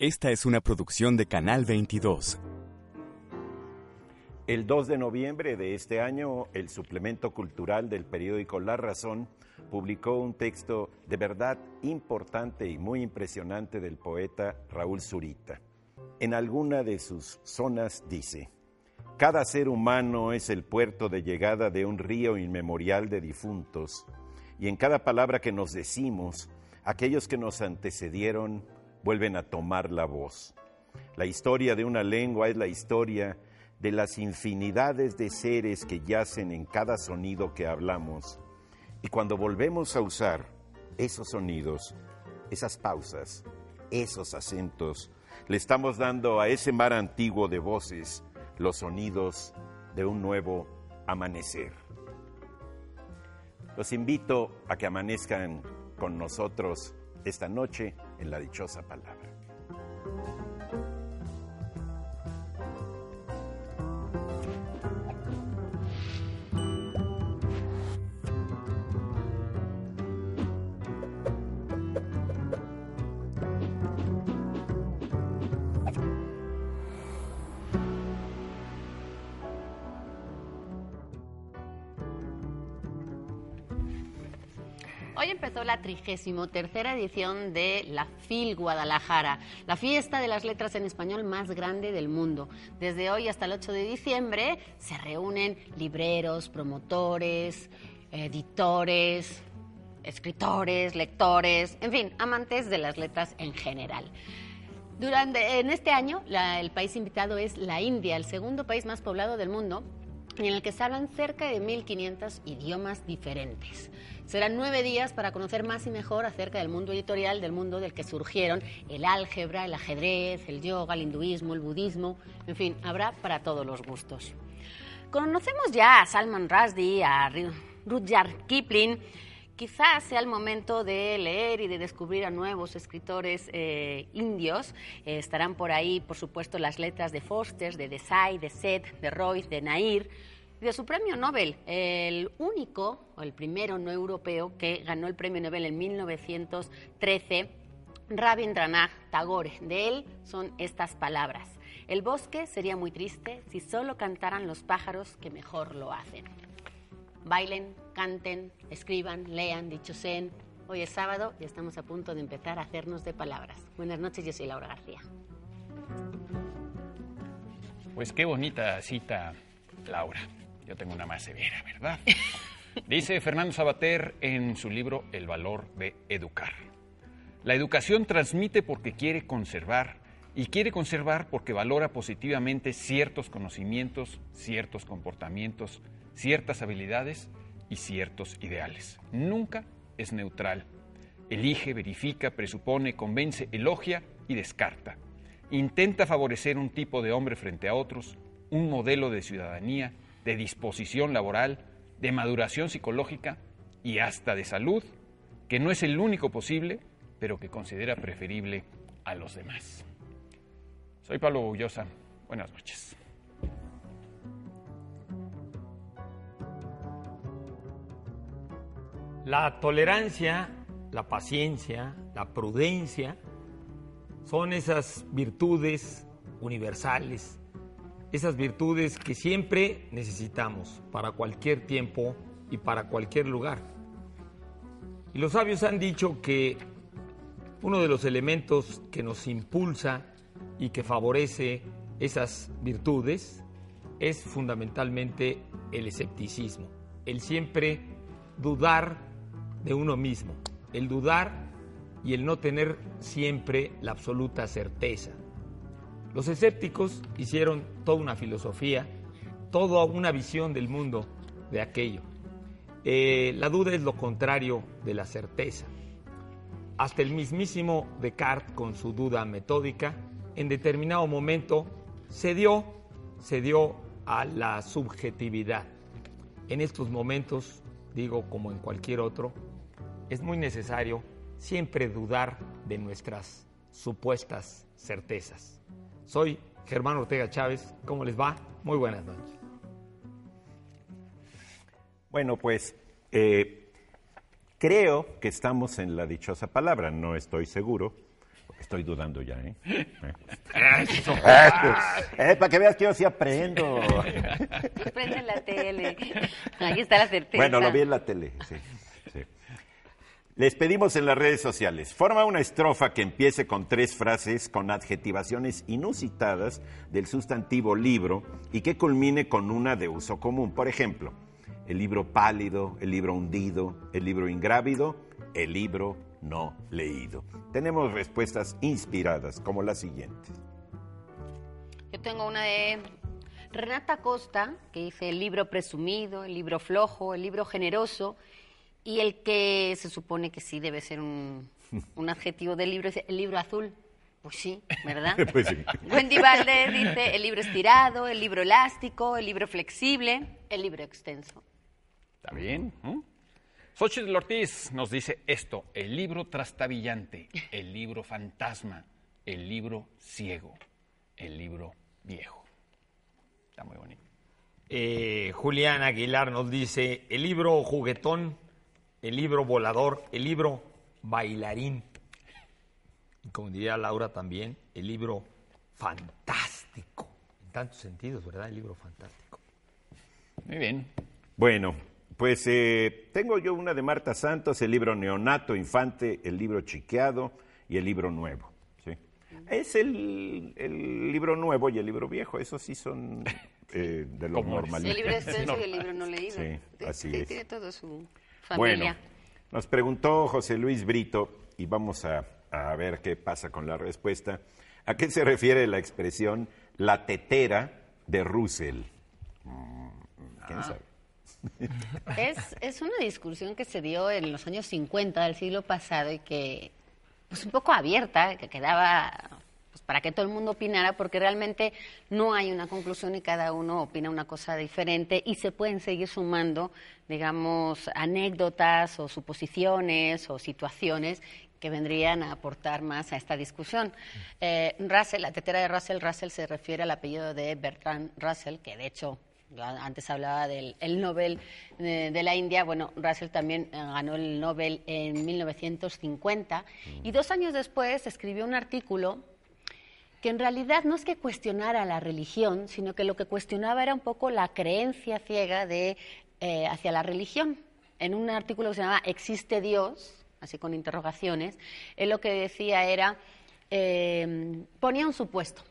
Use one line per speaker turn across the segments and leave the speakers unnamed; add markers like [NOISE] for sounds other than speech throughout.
Esta es una producción de Canal 22.
El 2 de noviembre de este año, el suplemento cultural del periódico La Razón publicó un texto de verdad importante y muy impresionante del poeta Raúl Zurita. En alguna de sus zonas dice, cada ser humano es el puerto de llegada de un río inmemorial de difuntos, y en cada palabra que nos decimos, aquellos que nos antecedieron vuelven a tomar la voz. La historia de una lengua es la historia de las infinidades de seres que yacen en cada sonido que hablamos. Y cuando volvemos a usar esos sonidos, esas pausas, esos acentos, le estamos dando a ese mar antiguo de voces los sonidos de un nuevo amanecer. Los invito a que amanezcan con nosotros esta noche en la dichosa palabra.
Empezó la trigésimo tercera edición de la FIL Guadalajara, la fiesta de las letras en español más grande del mundo. Desde hoy hasta el 8 de diciembre se reúnen libreros, promotores, editores, escritores, lectores, en fin, amantes de las letras en general. Durante, en este año, el país invitado es la India, el segundo país más poblado del mundo, en el que se hablan cerca de 1.500 idiomas diferentes. Serán nueve días para conocer más y mejor acerca del mundo editorial, del mundo del que surgieron el álgebra, el ajedrez, el yoga, el hinduismo, el budismo, en fin, habrá para todos los gustos. Conocemos ya a Salman Rushdie, a Ru- Rudyard Kipling. Quizás sea el momento de leer y de descubrir a nuevos escritores eh, indios. Eh, estarán por ahí, por supuesto, las letras de Foster, de Desai, de Seth, de Royce, de Nair, de su premio Nobel, el único o el primero no europeo que ganó el premio Nobel en 1913 Rabindranath Tagore. De él son estas palabras. El bosque sería muy triste si solo cantaran los pájaros que mejor lo hacen. Bailen, canten, escriban, lean, dichoseen. Hoy es sábado y estamos a punto de empezar a hacernos de palabras. Buenas noches, yo soy Laura García.
Pues qué bonita cita, Laura. Yo tengo una más severa, ¿verdad? [LAUGHS] Dice Fernando Sabater en su libro El valor de educar. La educación transmite porque quiere conservar y quiere conservar porque valora positivamente ciertos conocimientos, ciertos comportamientos, ciertas habilidades y ciertos ideales. Nunca es neutral. Elige, verifica, presupone, convence, elogia y descarta. Intenta favorecer un tipo de hombre frente a otros, un modelo de ciudadanía, de disposición laboral, de maduración psicológica y hasta de salud, que no es el único posible, pero que considera preferible a los demás. Soy Pablo Bullosa. Buenas noches.
La tolerancia, la paciencia, la prudencia son esas virtudes universales, esas virtudes que siempre necesitamos para cualquier tiempo y para cualquier lugar. Y los sabios han dicho que uno de los elementos que nos impulsa y que favorece esas virtudes es fundamentalmente el escepticismo, el siempre dudar de uno mismo, el dudar y el no tener siempre la absoluta certeza. Los escépticos hicieron toda una filosofía, toda una visión del mundo de aquello. Eh, la duda es lo contrario de la certeza. Hasta el mismísimo Descartes, con su duda metódica, en determinado momento cedió, cedió a la subjetividad. En estos momentos, digo como en cualquier otro, es muy necesario siempre dudar de nuestras supuestas certezas. Soy Germán Ortega Chávez, ¿cómo les va? Muy buenas noches.
Bueno, pues eh, creo que estamos en la dichosa palabra, no estoy seguro, Estoy dudando ya, ¿eh?
Eso. [LAUGHS]
Eh, para que veas que yo sí aprendo.
Prende la tele. Ahí está la certeza.
Bueno, lo vi en la tele. sí, sí. Les pedimos en las redes sociales, forma una estrofa que empiece con tres frases con adjetivaciones inusitadas del sustantivo libro y que culmine con una de uso común. Por ejemplo, el libro pálido, el libro hundido, el libro ingrávido, el libro no leído. Tenemos respuestas inspiradas como las siguientes.
Yo tengo una de Renata Costa, que dice el libro presumido, el libro flojo, el libro generoso, y el que se supone que sí debe ser un, un adjetivo del libro, es el libro azul. Pues sí, ¿verdad? [LAUGHS]
Pues sí.
Wendy Valdés dice el libro estirado, el libro elástico, el libro flexible, el libro extenso.
¿Está bien? ¿Mm? Xochitl Ortiz nos dice esto, el libro trastabillante, el libro fantasma, el libro ciego, el libro viejo. Está muy bonito.
Eh, Julián Aguilar nos dice el libro juguetón, el libro volador, el libro bailarín. Y como diría Laura también, el libro fantástico. En tantos sentidos, ¿verdad? El libro fantástico.
Muy bien.
Bueno, pues eh, tengo yo una de Marta Santos, el libro Neonato Infante, el libro Chiqueado y el libro Nuevo. ¿sí? Es el, el libro nuevo y el libro viejo, esos sí son [LAUGHS] eh, de los normales.
El libro [LAUGHS] extenso y el libro no leído.
Sí, así es.
Tiene todo su
Bueno,
familia.
nos preguntó José Luis Brito y vamos a, a ver qué pasa con la respuesta. ¿A qué se refiere la expresión la tetera de Russell? Mm, ¿Quién sabe? [LAUGHS]
Es, es una discusión que se dio en los años 50 del siglo pasado y que, pues un poco abierta, que quedaba para que todo el mundo opinara, porque realmente no hay una conclusión y cada uno opina una cosa diferente y se pueden seguir sumando, digamos, anécdotas o suposiciones o situaciones que vendrían a aportar más a esta discusión. Eh, Russell, la tetera de Russell, Russell se refiere al apellido de Bertrand Russell, que de hecho antes hablaba del el Nobel eh, de la India. Bueno, Russell también eh, ganó el Nobel en 1950 y dos años después escribió un artículo que en realidad no es que cuestionara la religión, sino que lo que cuestionaba era un poco la creencia ciega de, eh, hacia la religión. En un artículo que se llamaba ¿Existe Dios? así con interrogaciones, él lo que decía era, eh, ponía un supuesto,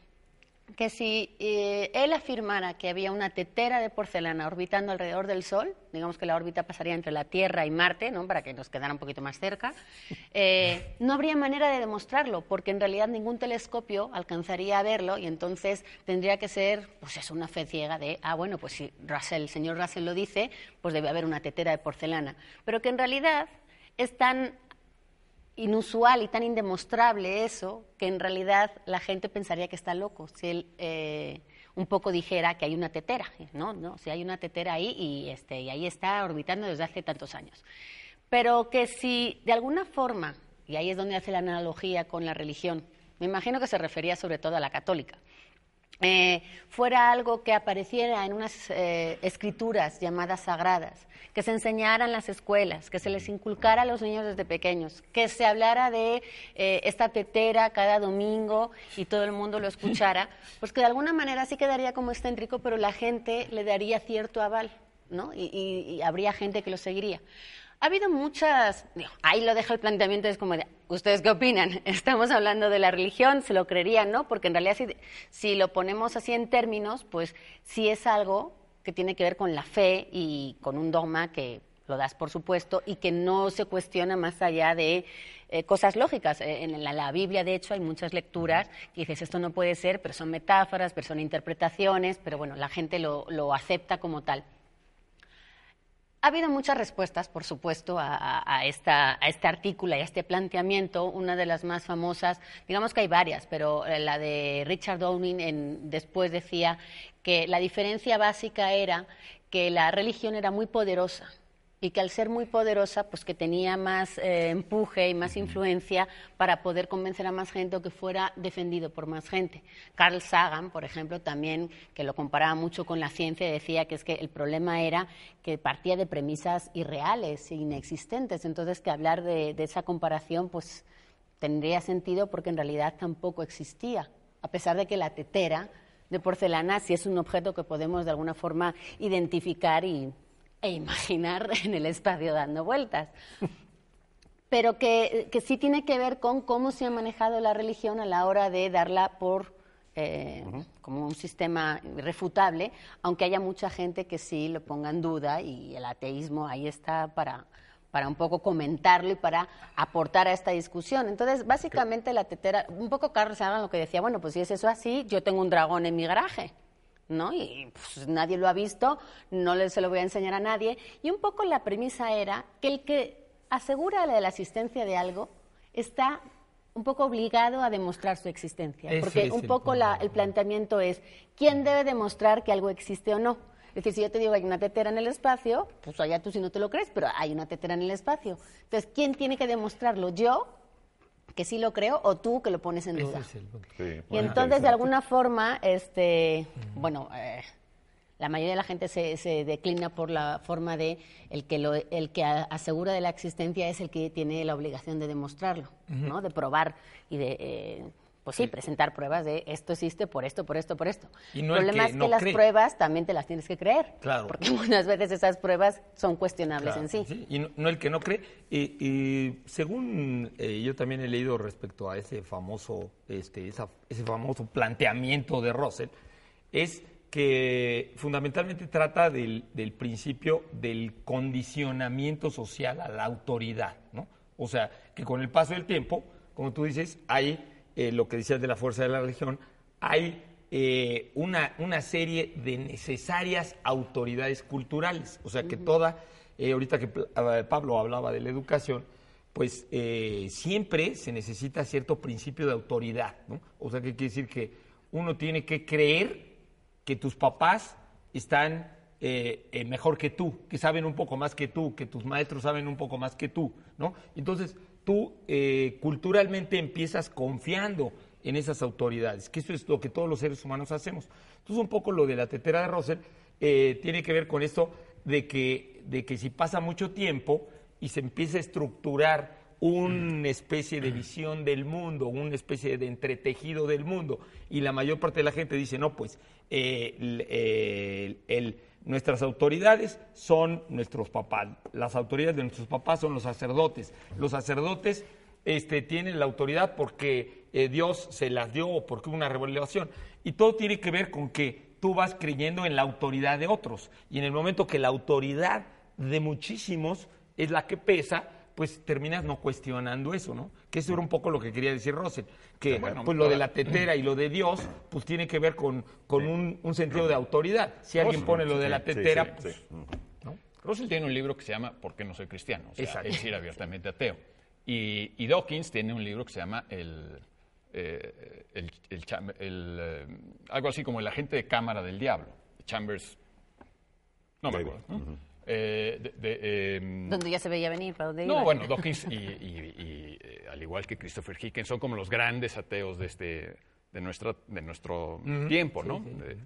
que si eh, él afirmara que había una tetera de porcelana orbitando alrededor del Sol, digamos que la órbita pasaría entre la Tierra y Marte, ¿no? para que nos quedara un poquito más cerca, eh, no habría manera de demostrarlo, porque en realidad ningún telescopio alcanzaría a verlo y entonces tendría que ser, pues es una fe ciega de, ah, bueno, pues si Russell, el señor Russell lo dice, pues debe haber una tetera de porcelana. Pero que en realidad es tan inusual y tan indemostrable eso que en realidad la gente pensaría que está loco si él eh, un poco dijera que hay una tetera, ¿no? no si hay una tetera ahí y, este, y ahí está orbitando desde hace tantos años. Pero que si de alguna forma, y ahí es donde hace la analogía con la religión, me imagino que se refería sobre todo a la católica, eh, fuera algo que apareciera en unas eh, escrituras llamadas sagradas, que se enseñara en las escuelas, que se les inculcara a los niños desde pequeños, que se hablara de eh, esta tetera cada domingo y todo el mundo lo escuchara, [LAUGHS] pues que de alguna manera sí quedaría como excéntrico, pero la gente le daría cierto aval, ¿no? Y, y- y habría gente que lo seguiría. Ha habido muchas, ahí lo dejo el planteamiento, es como de, ¿ustedes qué opinan? [LAUGHS] Estamos hablando de la religión, se lo creerían, ¿no? Porque en realidad si, si lo ponemos así en términos, pues sí es algo que tiene que ver con la fe y con un dogma que lo das por supuesto y que no se cuestiona más allá de eh, cosas lógicas. Eh, en la, la Biblia, de hecho, hay muchas lecturas que dices, esto no puede ser, pero son metáforas, pero son interpretaciones, pero bueno, la gente lo, lo acepta como tal. Ha habido muchas respuestas, por supuesto, a, a- esta, a este artículo y a este planteamiento. Una de las más famosas, digamos que hay varias, pero eh, la de Richard Downing en- después decía que la diferencia básica era que la religión era muy poderosa y que al ser muy poderosa, pues que tenía más eh, empuje y más influencia para poder convencer a más gente o que fuera defendido por más gente. Carl Sagan, por ejemplo, también, que lo comparaba mucho con la ciencia, decía que es que el problema era que partía de premisas irreales e inexistentes, entonces que hablar de, de esa comparación, pues tendría sentido porque en realidad tampoco existía, a pesar de que la tetera de porcelana sí es un objeto que podemos de alguna forma identificar y, e imaginar [LAUGHS] en el espacio dando vueltas. Pero que, que sí tiene que ver con cómo se ha manejado la religión a la hora de darla por eh, como un sistema irrefutable, aunque haya mucha gente que sí lo ponga en duda y el ateísmo ahí está para, para un poco comentarlo y para aportar a esta discusión. Entonces, básicamente la tetera, un poco Carlos Sagan lo que decía, bueno, pues si es eso así, yo tengo un dragón en mi garaje. ¿No? Y pues, nadie lo ha visto, no le, se lo voy a enseñar a nadie. Y un poco la premisa era que el que asegura la la existencia de algo está un poco obligado a demostrar su existencia. Porque un
el
poco la- el planteamiento es, ¿quién debe demostrar que algo existe o no? Es decir, si yo te digo hay una tetera en el espacio, pues allá tú si no te lo crees, pero hay una tetera en el espacio. Entonces, ¿quién tiene que demostrarlo? ¿Yo, que sí lo creo, o tú, que lo pones en
Ese
duda?
es el punto.
Sí,
Y entonces, de alguna forma, este, bueno, eh, la mayoría de la gente se, se declina por la forma de el que, lo, el que a- asegura de la existencia es el que tiene la obligación de demostrarlo, ¿no? De probar y de, eh, pues sí, presentar pruebas de esto existe por esto, por esto, por esto.
Y no
el problema
que
es que
no
las
cree.
pruebas también te las tienes que creer.
Claro.
Porque [LAUGHS] muchas veces esas pruebas son cuestionables
Claro,
en sí.
Y no, no el que no cree. Y, y según eh, yo también he leído respecto a ese famoso, este, esa- ese famoso planteamiento de Russell, es que fundamentalmente trata del, del principio del condicionamiento social a la autoridad, ¿no? O sea, que con el paso del tiempo, como tú dices, hay eh, lo que decías de la fuerza de la religión, hay eh, una, una serie de necesarias autoridades culturales. O sea, que toda, eh, ahorita que ah, Pablo hablaba de la educación, pues siempre se necesita cierto principio de autoridad, ¿no? O sea, que quiere decir que uno tiene que creer que tus papás están eh, eh, mejor que tú, que saben un poco más que tú, que tus maestros saben un poco más que tú, ¿no? Entonces, tú eh, culturalmente empiezas confiando en esas autoridades, que eso es lo que todos los seres humanos hacemos. Entonces, un poco lo de la tetera de Russell eh, tiene que ver con esto de que, de que si pasa mucho tiempo y se empieza a estructurar una especie de visión del mundo, una especie de entretejido del mundo, y la mayor parte de la gente dice, no, pues eh, el- el- el- nuestras autoridades son nuestros papás, las autoridades de nuestros papás son los sacerdotes, los sacerdotes este, tienen la autoridad porque eh, Dios se las dio o porque hubo una revelación, y todo tiene que ver con que tú vas creyendo en la autoridad de otros, y en el momento que la autoridad de muchísimos es la que pesa, pues terminas no cuestionando eso, ¿no? Que eso era un poco lo que quería decir Russell, que
Bueno,
pues lo de la tetera y lo de Dios, pues tiene que ver con, con un, un sentido de autoridad. Si alguien pone lo de la tetera,
sí,
pues,
sí.
¿no?
Russell tiene un libro que se llama ¿Por qué no soy cristiano? O sea, es decir, abiertamente ateo. Y, y Dawkins tiene un libro que se llama el, eh, el- el cham- el, eh, algo así como el agente de cámara del diablo, Chambers, no me acuerdo. ¿no? Eh, de- de, em,
Donde ya se veía venir, ¿para dónde
no,
iba?
bueno, Dawkins [LAUGHS] y, y- y, eh, al igual que Christopher Hitchens son como los grandes ateos de este de nuestra de nuestro tiempo, ¿no? De-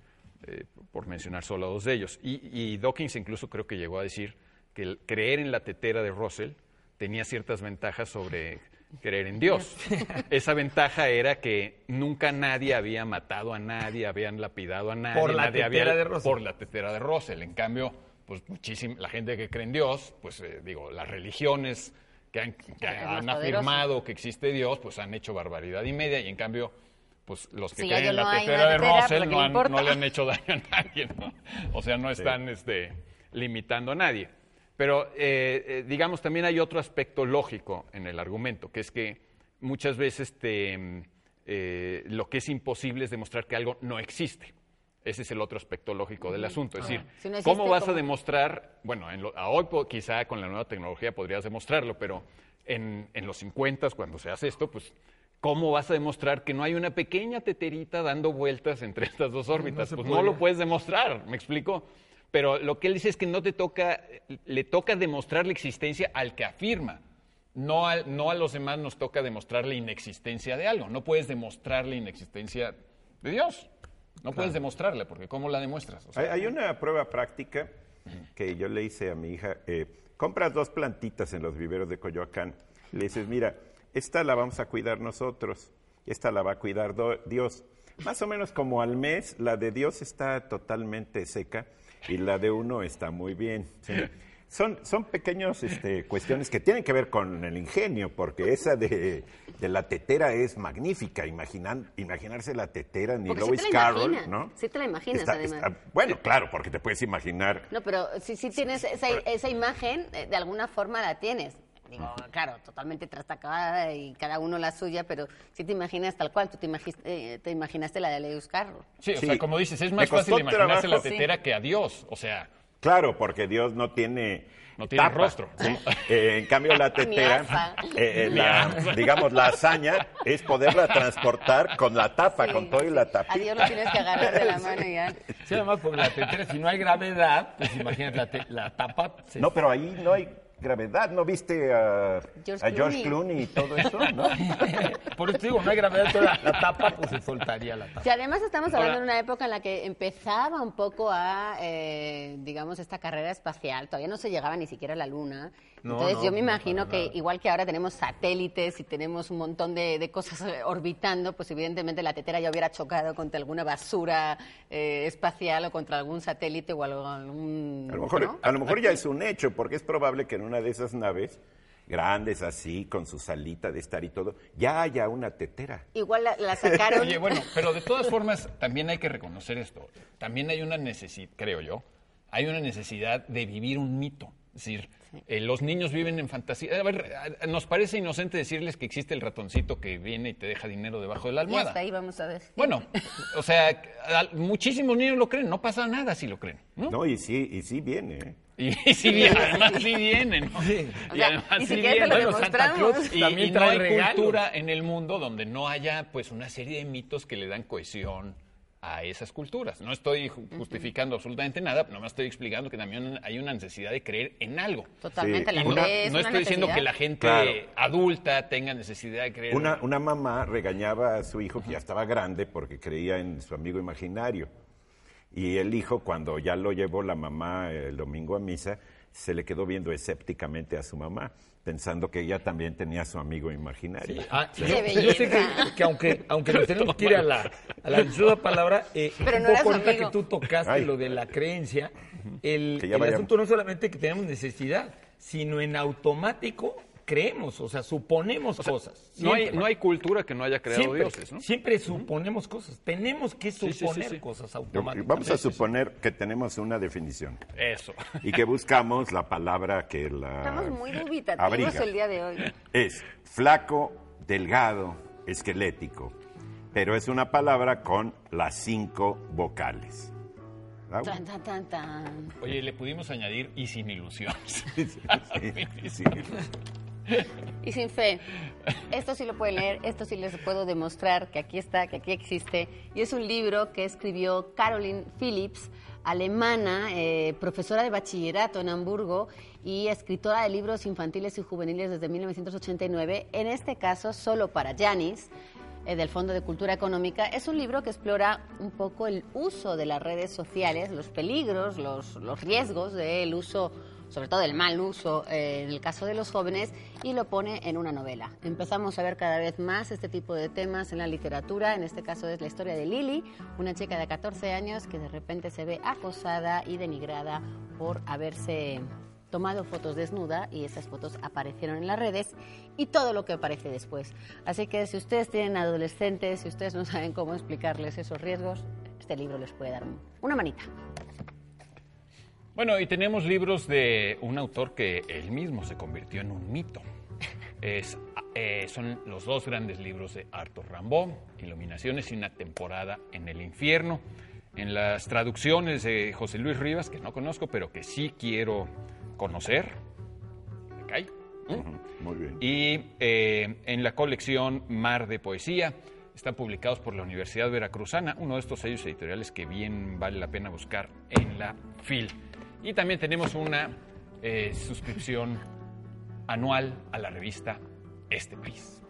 eh, por mencionar solo a dos de ellos. Y, y Dawkins incluso creo que llegó a decir que el creer en la tetera de Russell tenía ciertas ventajas sobre creer en Dios. [LAUGHS] Esa ventaja era que nunca nadie había matado a nadie, habían lapidado a nadie,
Por la
nadie
tetera
había,
de Russell.
por la tetera de Russell. En cambio, pues muchísima la gente que cree en Dios, pues eh, digo, las religiones que han, que afirmado que existe Dios, pues han hecho barbaridad y media y en cambio pues los que
Si
creen en la
no
tetera de
tetera, pues,
Russell
¿qué
no,
le
han- no le han hecho [LAUGHS] daño a nadie, ¿no? O sea, no están este, limitando a nadie. Pero eh, eh, digamos, también hay otro aspecto lógico en el argumento, que es que muchas veces te, mm, eh, lo que es imposible es demostrar que algo no existe. Ese es el otro aspecto lógico del asunto. Es decir,
Si no existe,
¿cómo vas a demostrar? Bueno, en lo- a hoy quizá con la nueva tecnología podrías demostrarlo, pero en, en los 50, cuando se hace esto, pues, ¿cómo vas a demostrar que no hay una pequeña teterita dando vueltas entre [LAUGHS] estas dos órbitas?
se
pues no lo puedes demostrar, ¿me explico? Pero lo que él dice es que no te toca, le toca demostrar la existencia al que afirma. No, no a los demás nos toca demostrar la inexistencia de algo. No puedes demostrar la inexistencia de Dios. No puedes demostrarla, porque ¿cómo la demuestras? O sea,
Hay, hay una prueba práctica que yo le hice a mi hija. eh, compras dos plantitas en los viveros de Coyoacán. Le dices, mira, esta la vamos a cuidar nosotros, esta la va a cuidar Dios. Más o menos como al mes, la de Dios está totalmente seca y la de uno está muy bien. ¿sí? Son, son pequeñas este, cuestiones que tienen que ver con el ingenio, porque esa de, de la tetera es magnífica. Imaginan, imaginarse la tetera ni
Porque sí
Lewis
te la
Carroll, ¿no?
sí te la imaginas,
Está-
además.
está- bueno, claro, porque te puedes imaginar
No, pero si, si tienes esa, esa imagen, eh, de alguna forma la tienes. Digo, claro, totalmente trastacada y cada uno la suya, pero si te imaginas tal cual, tú te, imagis- eh, te imaginaste la de Lewis Carroll.
Sí, o
Sí.
sea, como dices, es más fácil imaginarse la tetera que a Dios. O sea,
Claro, porque Dios no tiene.
No tiene
tapa,
rostro.
¿sí? Eh, en cambio, la [LAUGHS] tetera, eh, eh, la- digamos, la hazaña es poderla [LAUGHS] transportar con la tapa,
Sí,
con todo y la tapa.
A Dios lo tienes que agarrar de la [LAUGHS] mano y ya.
Sí, además, porque la tetera, si no hay gravedad, pues imagínate, la, te- la tapa. se-
No, pero ahí no hay gravedad. ¿No viste a
George
a George
Clooney.
Y todo eso? [LAUGHS] ¿no?
Por eso te digo, no hay gravedad, entonces la, la tapa, pues se soltaría la tapa.
Y además estamos hablando
Ahora-
de una época en la que empezaba un poco a, eh, digamos, esta carrera espacial. Todavía no se llegaba ni siquiera a la Luna.
No,
Entonces
no,
yo me
no,
imagino que
nada.
igual que ahora tenemos satélites y tenemos un montón de, de cosas eh, orbitando, pues evidentemente la tetera ya hubiera chocado contra alguna basura eh, espacial o contra algún satélite o algo- algún...
A lo, mejor,
¿no?
a lo mejor ya es un hecho, porque es probable que en una de esas naves grandes así, con su salita de estar y todo, ya haya una tetera.
Igual la, la [LAUGHS] sacaron...
Oye, bueno, pero de todas formas, también hay que reconocer esto. También hay una necesidad, creo yo, hay una necesidad de vivir un mito. Es decir, eh, los niños viven en fantasía. A ver, a- nos parece inocente decirles que existe el ratoncito que viene y te deja dinero debajo de la
y
almohada.
hasta ahí vamos a ver.
Bueno, o sea, muchísimos niños lo creen, no pasa nada si lo creen, ¿no?
No, y sí, y sí viene. ¿eh? [LAUGHS]
Y, sí vienen, además sí vienen, ¿no?
O
Y
sea,
además sí
siquiera te lo
vienen.
Bueno, Santa. Claus
Y,
también
y no
trae
hay cultura en el mundo donde no haya pues una serie de mitos que le dan cohesión a esas culturas. No estoy ju- justificando absolutamente nada, nomás estoy explicando que también hay una necesidad de creer en algo.
Totalmente,
Sí.
la
no,
fe es
no
una
estoy diciendo que la gente
Claro.
adulta tenga necesidad de creer.
Una, una mamá regañaba a su hijo que ya estaba grande porque creía en su amigo imaginario. Y el hijo, cuando ya lo llevó la mamá el domingo a misa, se le quedó viendo escépticamente a su mamá, pensando que ella también tenía a su amigo imaginario.
Ah, yo, yo sé que, aunque, aunque nos tenemos que ir a la, a la palabra, eh,
Pero
un
no
poco ahorita que tú tocaste
Ay.
lo de la creencia, el, el asunto no es solamente que tenemos necesidad, sino en automático creemos, o sea, suponemos cosas.
no, hay, no hay cultura que no haya creado
siempre,
dioses, ¿no?
siempre suponemos cosas. Tenemos que
sí, sí,
suponer
sí.
cosas automáticamente.
Vamos a suponer que tenemos una definición
Eso.
y que buscamos la palabra que la
Estamos muy dubitativos
abriga.
el día de hoy.
Es flaco, delgado, esquelético, pero es una palabra con las cinco vocales.
Tan, tan, tan, tan.
Oye, le pudimos añadir y sin ilusiones.
Sí, sí. [LAUGHS] [LAUGHS]
Y sin fe. Esto sí lo pueden leer, esto sí les puedo demostrar que aquí está, que aquí existe. Y es un libro que escribió Caroline Phillips, alemana, eh, profesora de bachillerato en Hamburgo y escritora de libros infantiles y juveniles desde 1989. En este caso, solo para Janis. eh, del Fondo de Cultura Económica, es un libro que explora un poco el uso de las redes sociales, los peligros, los, los riesgos del uso sobre todo el mal uso eh, en el caso de los jóvenes, y lo pone en una novela. Empezamos a ver cada vez más este tipo de temas en la literatura, en este caso es la historia de Lily, una chica de 14 años que de repente se ve acosada y denigrada por haberse tomado fotos desnuda y esas fotos aparecieron en las redes y todo lo que aparece después. Así que si ustedes tienen adolescentes, si ustedes no saben cómo explicarles esos riesgos, este libro les puede dar una manita.
Bueno, y tenemos libros de un autor que él mismo se convirtió en un mito. Es, eh, son los dos grandes libros de Arthur Rimbaud, Iluminaciones y una temporada en el infierno. En las traducciones de José Luis Rivas, que no conozco, pero que sí quiero conocer. ¿Me cae? ¿Mm?
Muy bien.
Y eh, en la colección Mar de Poesía están publicados por la Universidad Veracruzana, uno de estos sellos editoriales que bien vale la pena buscar en la FIL. Y también tenemos una eh, suscripción anual a la revista Este País.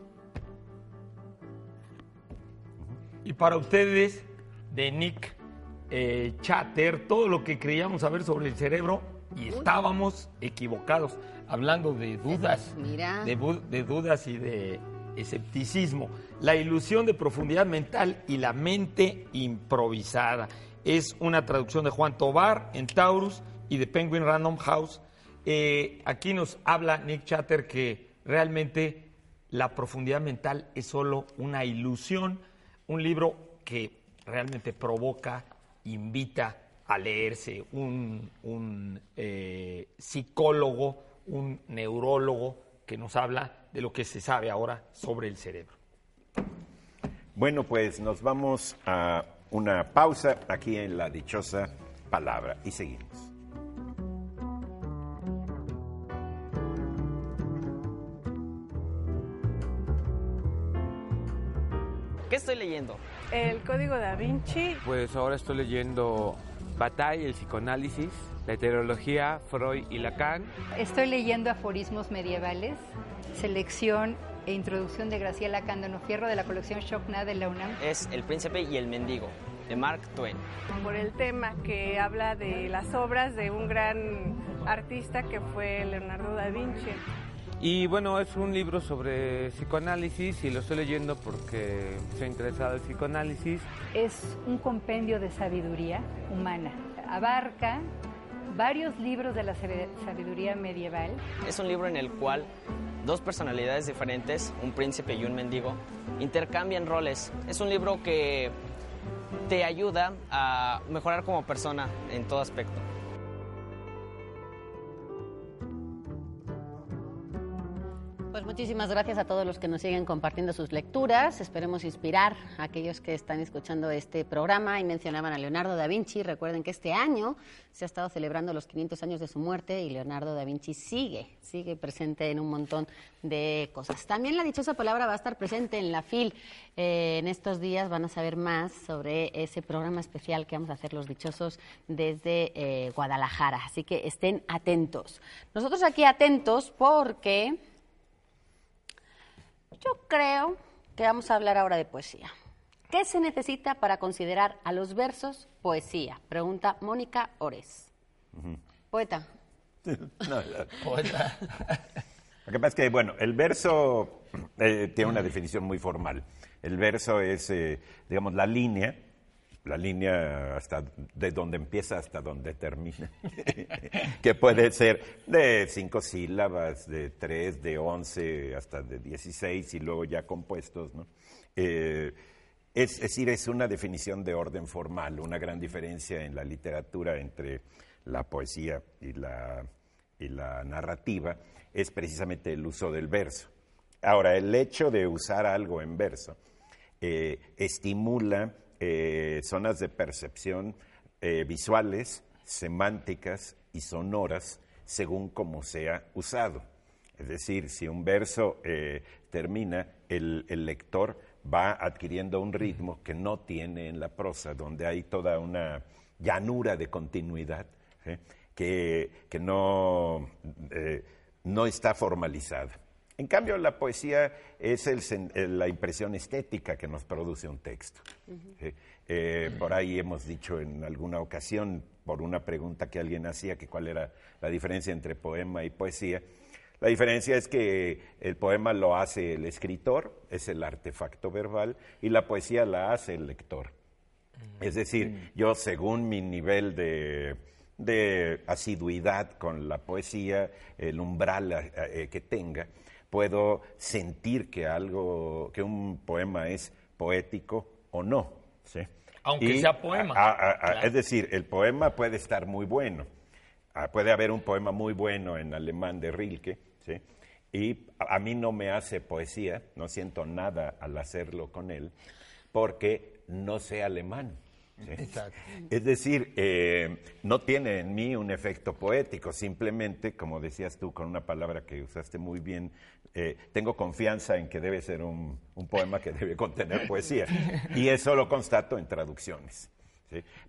Y para ustedes, de Nick eh, Chatter, todo lo que creíamos saber sobre el cerebro y estábamos equivocados, hablando de dudas,
Mira.
de, de dudas y de escepticismo. La ilusión de profundidad mental y la mente improvisada. Es una traducción de Juan Tobar en Taurus y de Penguin Random House. Eh, aquí nos habla Nick Chatter que realmente la profundidad mental es solo una ilusión, un libro que realmente provoca, invita a leerse, un, eh, psicólogo, un neurólogo que nos habla de lo que se sabe ahora sobre el cerebro.
Bueno, pues nos vamos a una pausa aquí en la dichosa palabra y seguimos.
Leyendo?
El Código da Vinci.
Pues ahora estoy leyendo Bataille, el psicoanálisis, la heterología, Freud y Lacan.
Estoy leyendo aforismos medievales, selección e introducción de Graciela Cándano Fierro de la colección Shockna de la UNAM.
Es El príncipe y el mendigo, de Mark Twain.
Por el tema que habla de las obras de un gran artista que fue Leonardo da Vinci.
Y bueno, es un libro sobre psicoanálisis y lo estoy leyendo porque soy interesado en psicoanálisis.
Es un compendio de sabiduría humana. Abarca varios libros de la sabiduría medieval.
Es un libro en el cual dos personalidades diferentes, un príncipe y un mendigo, intercambian roles. Es un libro que te ayuda a mejorar como persona en todo aspecto.
Muchísimas gracias a todos los que nos siguen compartiendo sus lecturas. Esperemos inspirar a aquellos que están escuchando este programa y mencionaban a Leonardo da Vinci. Recuerden que este año se ha estado celebrando los 500 años de su muerte y Leonardo da Vinci sigue, sigue presente en un montón de cosas. También la dichosa palabra va a estar presente en la FIL. Eh, en estos días van a saber más sobre ese programa especial que vamos a hacer los dichosos desde eh, Guadalajara. Así que estén atentos. Nosotros aquí atentos porque yo creo que vamos a hablar ahora de poesía. ¿Qué se necesita para considerar a los versos poesía? Pregunta Mónica Ores. Poeta. [LAUGHS]
Poeta. [LAUGHS] Lo que pasa es que, bueno, el verso eh, tiene una definición muy formal. El verso es, eh, digamos, la línea la línea hasta de donde empieza hasta donde termina, [LAUGHS] que puede ser de cinco sílabas, de tres, de once, hasta de dieciséis y luego ya compuestos. ¿no? Eh, es, decir, es una definición de orden formal, una gran diferencia en la literatura entre la poesía y la, y la narrativa es precisamente el uso del verso. Ahora, el hecho de usar algo en verso eh, estimula eh, zonas de percepción eh, visuales, semánticas y sonoras según como sea usado. Es decir, si un verso eh, termina, el, lector va adquiriendo un ritmo que no tiene en la prosa, donde hay toda una llanura de continuidad que, que, no, no está formalizada. En cambio, la poesía es la impresión estética que nos produce un texto. Eh, por ahí hemos dicho en alguna ocasión, por una pregunta que alguien hacía, que cuál era la diferencia entre poema y poesía. La diferencia es que el poema lo hace el escritor, es el artefacto verbal, y la poesía la hace el lector. Es decir, mm. yo según mi nivel de, asiduidad con la poesía, el umbral eh, eh, que tenga, puedo sentir que algo, que un poema es poético o no.
Aunque sea poema.
Es decir, el poema puede estar muy bueno. Ah, puede haber un poema muy bueno en alemán de Rilke, ¿sí? y a, mí no me hace poesía, no siento nada al hacerlo con él, porque no sé alemán. Es decir, eh, no tiene en mí un efecto poético, simplemente, como decías tú, con una palabra que usaste muy bien, eh, tengo confianza en que debe ser un, poema que debe contener poesía. Y eso lo constato en traducciones.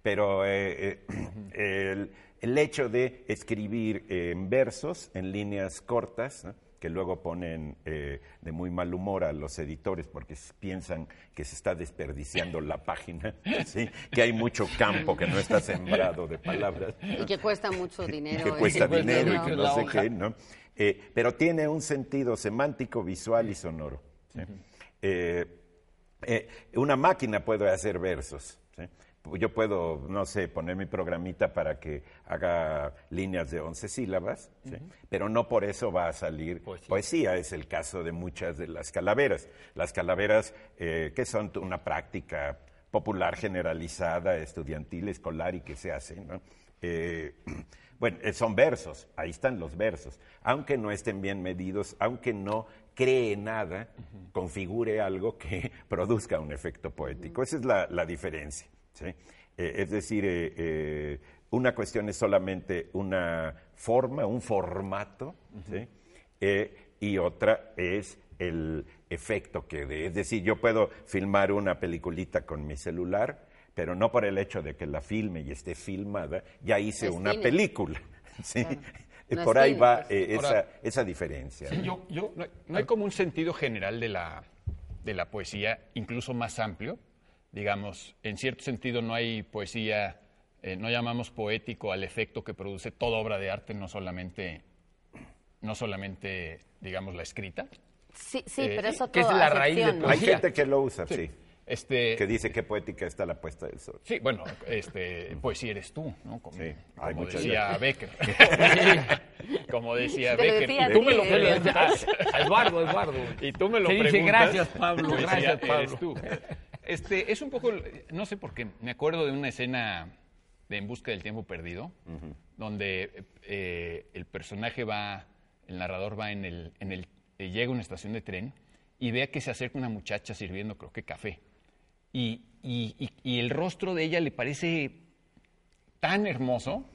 Pero eh, [CLEARS THROAT] el, el, hecho de escribir en versos, en líneas cortas, que luego ponen eh, de muy mal humor a los editores porque piensan que se está desperdiciando la página, [LAUGHS] ¿sí? que hay mucho campo que no está sembrado de palabras.
Y que cuesta mucho dinero.
que
¿eh?
cuesta dinero y que no sé qué, ¿no? Eh, pero tiene un sentido semántico, visual y sonoro. ¿sí? Eh, eh, una máquina puede hacer versos. ¿sí? Yo puedo, no sé, poner mi programita para que haga líneas de 11 sílabas, ¿sí? pero no por eso va a salir poesía. Es el caso de muchas de las calaveras. Las calaveras, eh, que son una práctica popular, generalizada, estudiantil, escolar y que se hace, ¿no? Eh, [CLEARS THROAT] bueno, eh, son versos, ahí están los versos. Aunque no estén bien medidos, aunque no cree nada, configure algo que [LAUGHS] produzca un efecto poético. Esa es la, la diferencia. ¿Sí? Eh, es decir, eh, eh, una cuestión es solamente una forma, un formato, ¿sí? Eh, y otra es el efecto que dé. Es decir, yo puedo filmar una peliculita con mi celular, pero no por el hecho de que la filme y esté filmada, ya hice
Es
una
cine.
película. [LAUGHS] ¿sí?
Claro. [LAUGHS] No
por ahí
cine,
va
pues.
eh, esa,
Ahora-
esa diferencia.
Sí,
¿no?
yo, yo- no, hay, no hay como un sentido general de la, de la poesía, incluso más amplio. Digamos, en cierto sentido no hay poesía, eh, no llamamos poético al efecto que produce toda obra de arte, no solamente, no solamente digamos, la escrita.
Sí, sí,
Eh,
pero eso
que es la raíz de
¿no?
Hay
poesía.
gente que lo usa, sí.
Este,
Que dice que poética está la puesta del sol.
Sí, bueno, este, poesía eres tú, ¿no? Como,
Sí, hay
como decía Becker. [LAUGHS] como decía
Te
Becker.
decía
tú me lo preguntas. [LAUGHS]
Eduardo, Eduardo.
Y tú me lo
dice,
preguntas.
"Gracias, Pablo,
poesía
gracias, Pablo".
eres tú. Este, es un poco, no sé por qué, me acuerdo de una escena de En busca del tiempo perdido, donde eh, el personaje va, el narrador va en el, en el, eh, llega a una estación de tren y ve que se acerca una muchacha sirviendo, creo que café. Y, y- y- y el rostro de ella le parece tan hermoso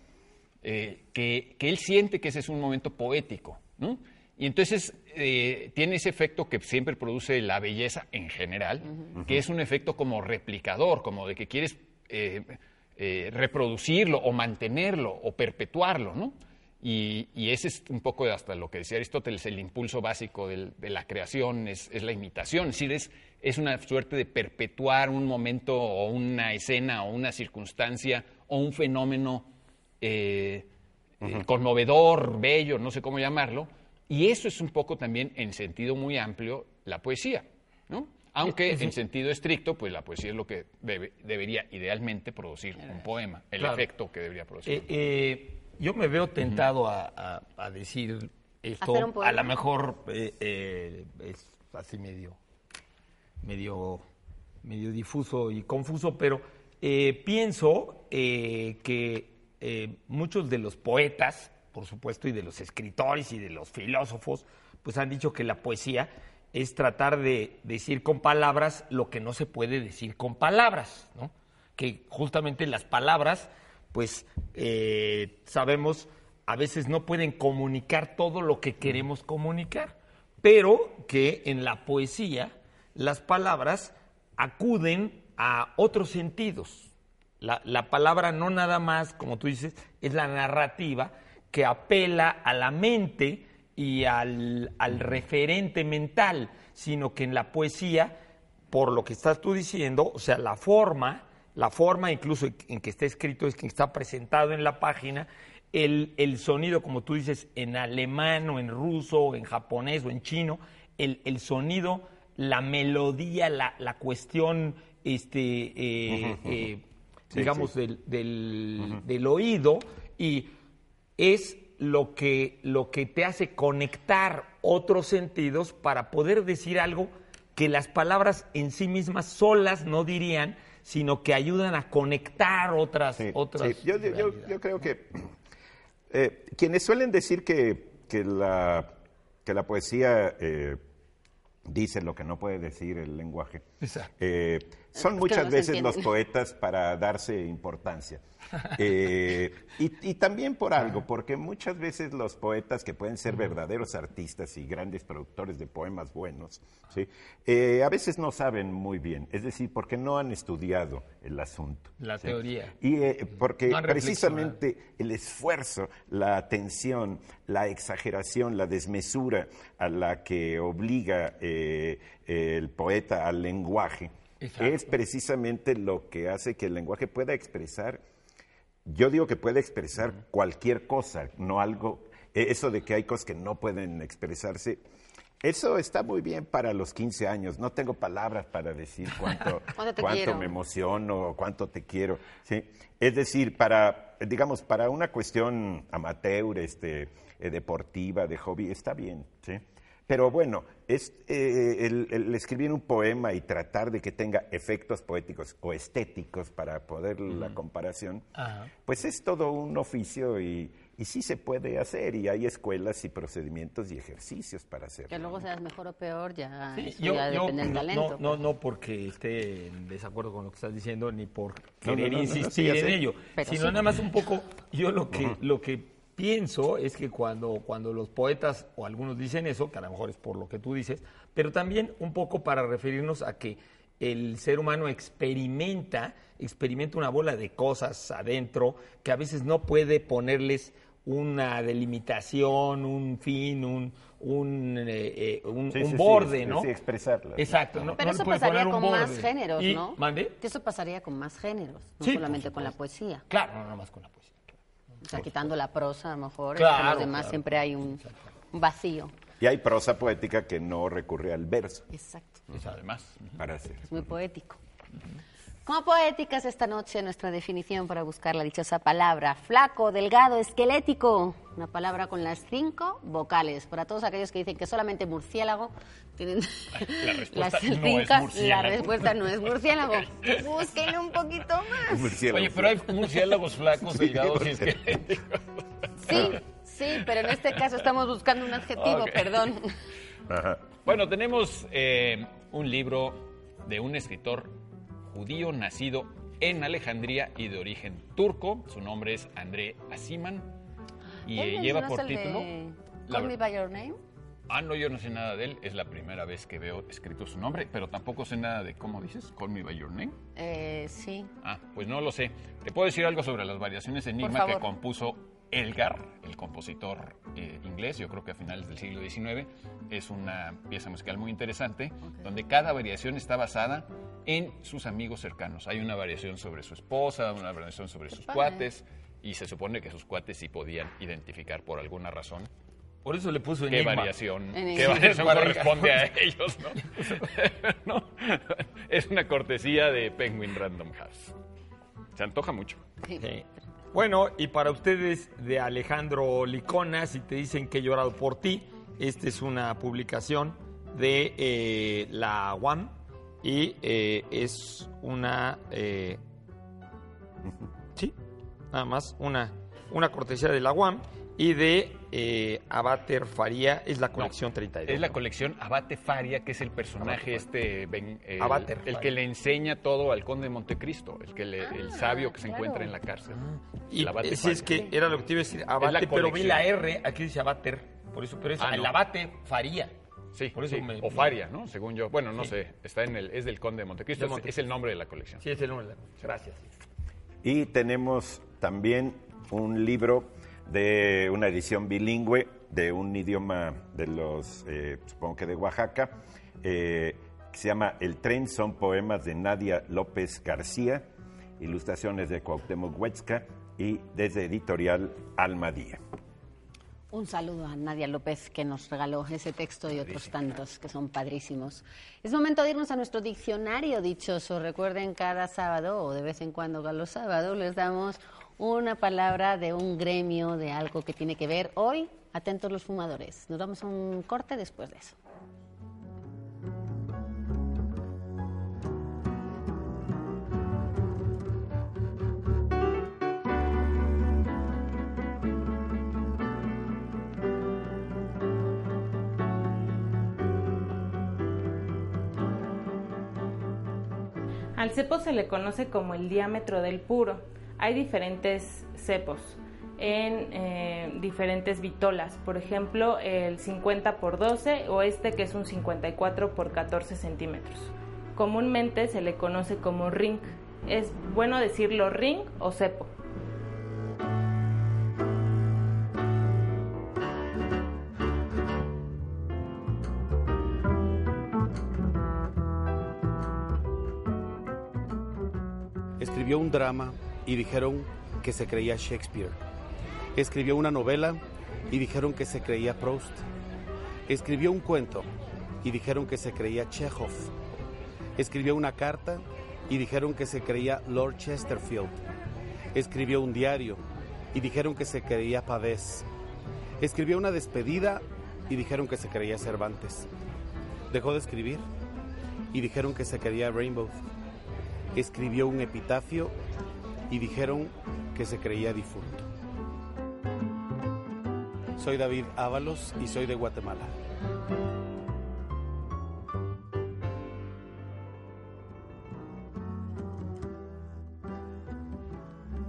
eh, que, que él siente que ese es un momento poético. ¿no? Y entonces eh, tiene ese efecto que siempre produce la belleza en general, que es un efecto como replicador, como de que quieres eh, eh, reproducirlo o mantenerlo o perpetuarlo. ¿no? Y, y ese es un poco hasta lo que decía Aristóteles, el impulso básico del- de la creación es, es la imitación, es decir, es, es una suerte de perpetuar un momento o una escena o una circunstancia o un fenómeno eh, eh, conmovedor, bello, no sé cómo llamarlo, y eso es un poco también en sentido muy amplio la poesía, ¿no? Aunque en sentido estricto, pues la poesía es lo que debe- debería idealmente producir un poema, el
Claro.
efecto que debería producir.
Eh, eh, yo me veo tentado a, a- a decir esto,
¿Hacer un poema?
a lo mejor eh, eh, es así medio, medio, medio difuso y confuso, pero eh, pienso eh, que eh, muchos de los poetas, por supuesto, y de los escritores y de los filósofos, pues han dicho que la poesía es tratar de decir con palabras lo que no se puede decir con palabras, ¿no? Que justamente las palabras, pues eh, sabemos, a veces no pueden comunicar todo lo que queremos comunicar, pero que en la poesía las palabras acuden a otros sentidos. La, la palabra no nada más, como tú dices, es la narrativa que apela a la mente y al, al referente mental, sino que en la poesía, por lo que estás tú diciendo, o sea, la forma, la forma incluso en que está escrito es que está presentado en la página, el, el sonido, como tú dices, en alemán o en ruso o en japonés o en chino, el, el sonido, la melodía, la, la cuestión, este, eh, eh,
Sí,
digamos,
sí.
del, del- del oído y es lo que, lo que te hace conectar otros sentidos para poder decir algo que las palabras en sí mismas solas no dirían, sino que ayudan a conectar otras,
Sí,
otras
sí. Yo, yo- yo- creo que eh, quienes suelen decir que, que la, que la poesía eh, dice lo que no puede decir el lenguaje,
Exacto.
eh, son muchas
no
veces los poetas para darse importancia. Eh, y, y también por algo, porque muchas veces los poetas que pueden ser verdaderos artistas y grandes productores de poemas buenos, ¿sí? Eh, a veces no saben muy bien, es decir, porque no han estudiado el asunto.
La
¿sí?
teoría.
Y eh, porque
No
precisamente el esfuerzo, la atención, la exageración, la desmesura a la que obliga eh, el poeta al lenguaje
Exacto.
es precisamente lo que hace que el lenguaje pueda expresar, yo digo que puede expresar cualquier cosa, no algo, eh, eso de que hay cosas que no pueden expresarse, Eso está muy bien para los 15 años. No tengo palabras para decir cuánto, [LAUGHS]
¿Cuánto te
cuánto
quiero?
me emociono, cuánto te quiero. ¿sí? Es decir, para, digamos, para una cuestión amateur, este, eh, deportiva, de hobby, está bien. ¿sí? Pero bueno, es, eh, el, el escribir un poema y tratar de que tenga efectos poéticos o estéticos para poder la comparación,
Ajá.
pues es todo un oficio y, y sí se puede hacer y hay escuelas y procedimientos y ejercicios para hacerlo.
Que luego seas mejor o peor, ya,
Sí,
eso
yo,
ya
yo
depende del
no,
talento.
no, no, no porque esté en desacuerdo con lo que estás diciendo, ni por
No,
querer
no, no, no, no, sí,
insistir
ya
en
sé.
ello,
Pero
sino
sí.
nada más un poco, yo lo que, lo que pienso es que cuando, cuando los poetas, o algunos dicen eso, que a lo mejor es por lo que tú dices, pero también un poco para referirnos a que el ser humano experimenta, experimenta una bola de cosas adentro que a veces no puede ponerles una delimitación, un fin, un, un, eh, eh, un,
Sí,
un
sí, sí,
borde,
es-
¿no?
sí, expresarlas.
Exacto. No,
Pero
no
eso pasaría con más géneros, ¿no?
¿Mande?
Que eso pasaría con más géneros, no
Sí,
solamente con la poesía.
Claro, no nada más con la poesía.
O sea, quitando la prosa, a lo mejor,
Claro,
entre los demás
claro.
siempre hay un un vacío.
Y hay prosa poética que no recurre al verso
Exacto,
Pues además.
para hacer.
es muy poético. Como poéticas esta noche nuestra definición para buscar la dichosa palabra. Flaco, delgado, esquelético. Una palabra con las cinco vocales. Para todos aquellos que dicen que solamente murciélago tienen
La respuesta
las
no es
cinco, la respuesta no es murciélago. Búsquenle un poquito más.
Murciélago.
Oye, pero hay murciélagos flacos,
Sí,
delgados y
porque-
esqueléticos.
Sí, sí, pero en este caso estamos buscando un adjetivo, perdón.
Ajá.
Bueno, tenemos eh, un libro de un escritor judío nacido en Alejandría y de origen turco. Su nombre es André Asiman y
¿Él
eh, lleva por título...
de
La
Call Me By Your Name?
Ah, no, yo no sé nada de él. Es la primera vez que veo escrito su nombre, pero tampoco sé nada de cómo dices, Call Me By Your Name.
Eh, sí.
Ah, pues no lo sé. Te puedo decir algo sobre las variaciones Enigma que compuso Elgar, el compositor eh, inglés, yo creo que a finales del siglo XIX. Es una pieza musical muy interesante, donde cada variación está basada en sus amigos cercanos. Hay una variación sobre su esposa, una variación sobre sus
padre.
cuates, y se supone que sus cuates sí podían identificar por alguna razón
Por eso le puso
qué
enigma.
variación,
Enigma.
qué variación corresponde a ellos, ¿no? [LAUGHS] ¿No? Es una cortesía de Penguin Random House. Se antoja mucho.
sí.
Sí. Bueno, y para ustedes de Alejandro Licona, si te dicen que he llorado por ti, esta es una publicación de eh, la UAM y eh, es una... eh, sí, nada más, una, una cortesía de la UAM y de eh, Abater Faría, es la colección 32.
Es la
¿no?
colección Abate Faria, que es el personaje este, ben- el,
Abate
el
Faria.
que le enseña todo al conde de Montecristo, el, que le- el sabio que se
Ah, claro.
encuentra en la cárcel.
Y
El Abate
si es
Faria.
que era lo que te iba a decir, abate,
la
pero vi
colección.
la R, aquí dice abater, por eso, pero es
Ah,
el
no.
abate faría.
Sí,
por eso
sí,
me-
o Faria, ¿no? Según yo. Bueno, no sé, está en el, es del conde de Montecristo,
De
es-
Montecristo.
es el nombre de la colección.
Sí, es el nombre. Gracias.
Y tenemos también un libro de una edición bilingüe de un idioma de los, eh, supongo que de Oaxaca, eh, que se llama El tren, son poemas de Nadia López García, ilustraciones de Cuauhtémoc Huetzca y desde editorial Almadía.
Un saludo a Nadia López que nos regaló ese texto y otros tantos que son padrísimos. Es momento de irnos a nuestro diccionario dichoso. Recuerden, cada sábado o de vez en cuando a los sábados les damos una palabra de un gremio, de algo que tiene que ver. Hoy, atentos los fumadores. Nos damos un corte después de eso.
Al cepo se le conoce como el diámetro del puro. Hay diferentes cepos en eh, diferentes vitolas. Por ejemplo, el 50 por 12 o este que es un 54 por 14 centímetros. Comúnmente se le conoce como ring. Es bueno decirlo ring o cepo.
Escribió un drama y dijeron que se creía Shakespeare. Escribió una novela y dijeron que se creía Proust. Escribió un cuento y dijeron que se creía Chekhov. Escribió una carta y dijeron que se creía Lord Chesterfield. Escribió un diario y dijeron que se creía Pavés. Escribió una despedida y dijeron que se creía Cervantes. Dejó de escribir y dijeron que se creía Rainbow. Escribió un epitafio y dijeron que se creía difunto. Soy David Ábalos y soy de Guatemala.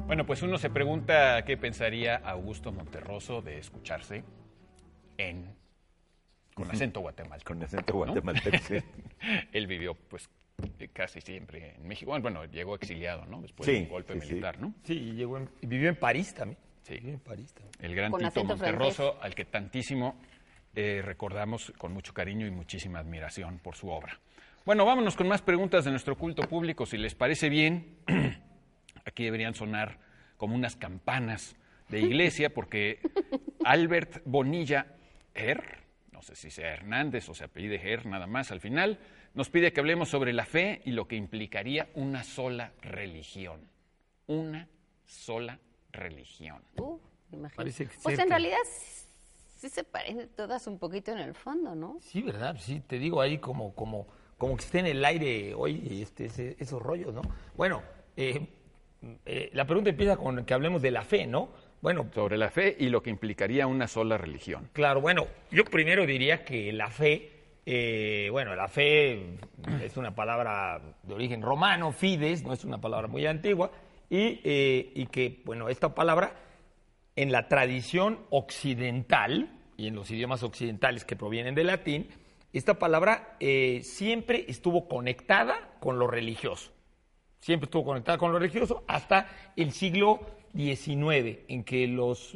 Bueno, pues uno se pregunta qué pensaría Augusto Monterroso de escucharse en con acento guatemalteco.
Con acento guatemalteco, sí. [LAUGHS]
Él vivió, pues, casi siempre en México. Bueno, llegó exiliado, ¿no? Después
Sí,
del golpe
sí, sí.
militar, ¿no?
Sí, llegó en- vivió en París también.
Sí.
Vivió en París también.
El gran
Con
Tito Monterroso, al que tantísimo eh, recordamos con mucho cariño y muchísima admiración por su obra. Bueno, vámonos con más preguntas de nuestro culto público. Si les parece bien, [CLEARS THROAT] aquí deberían sonar como unas campanas de iglesia, porque Albert Bonilla Er, no sé si sea Hernández o se apellide Er nada más al final, nos pide que hablemos sobre la fe y lo que implicaría una sola religión. Una sola religión.
Uh, imagínate.
Parece que
pues en realidad sí, sí se parecen todas un poquito en el fondo, ¿no?
Sí, ¿verdad? Sí, te digo ahí como, como, como que esté en el aire hoy este, ese- esos rollos, ¿no? Bueno, eh, eh, la pregunta empieza con que hablemos de la fe, ¿no? Bueno,
Sobre la fe y lo que implicaría una sola religión.
Claro, bueno, yo primero diría que la fe, eh, bueno, la fe es una palabra de origen romano, fides, no es una palabra muy antigua, y, eh, y que, bueno, esta palabra en la tradición occidental y en los idiomas occidentales que provienen del latín, esta palabra eh, siempre estuvo conectada con lo religioso. Siempre estuvo conectada con lo religioso hasta el siglo XIX, en que los,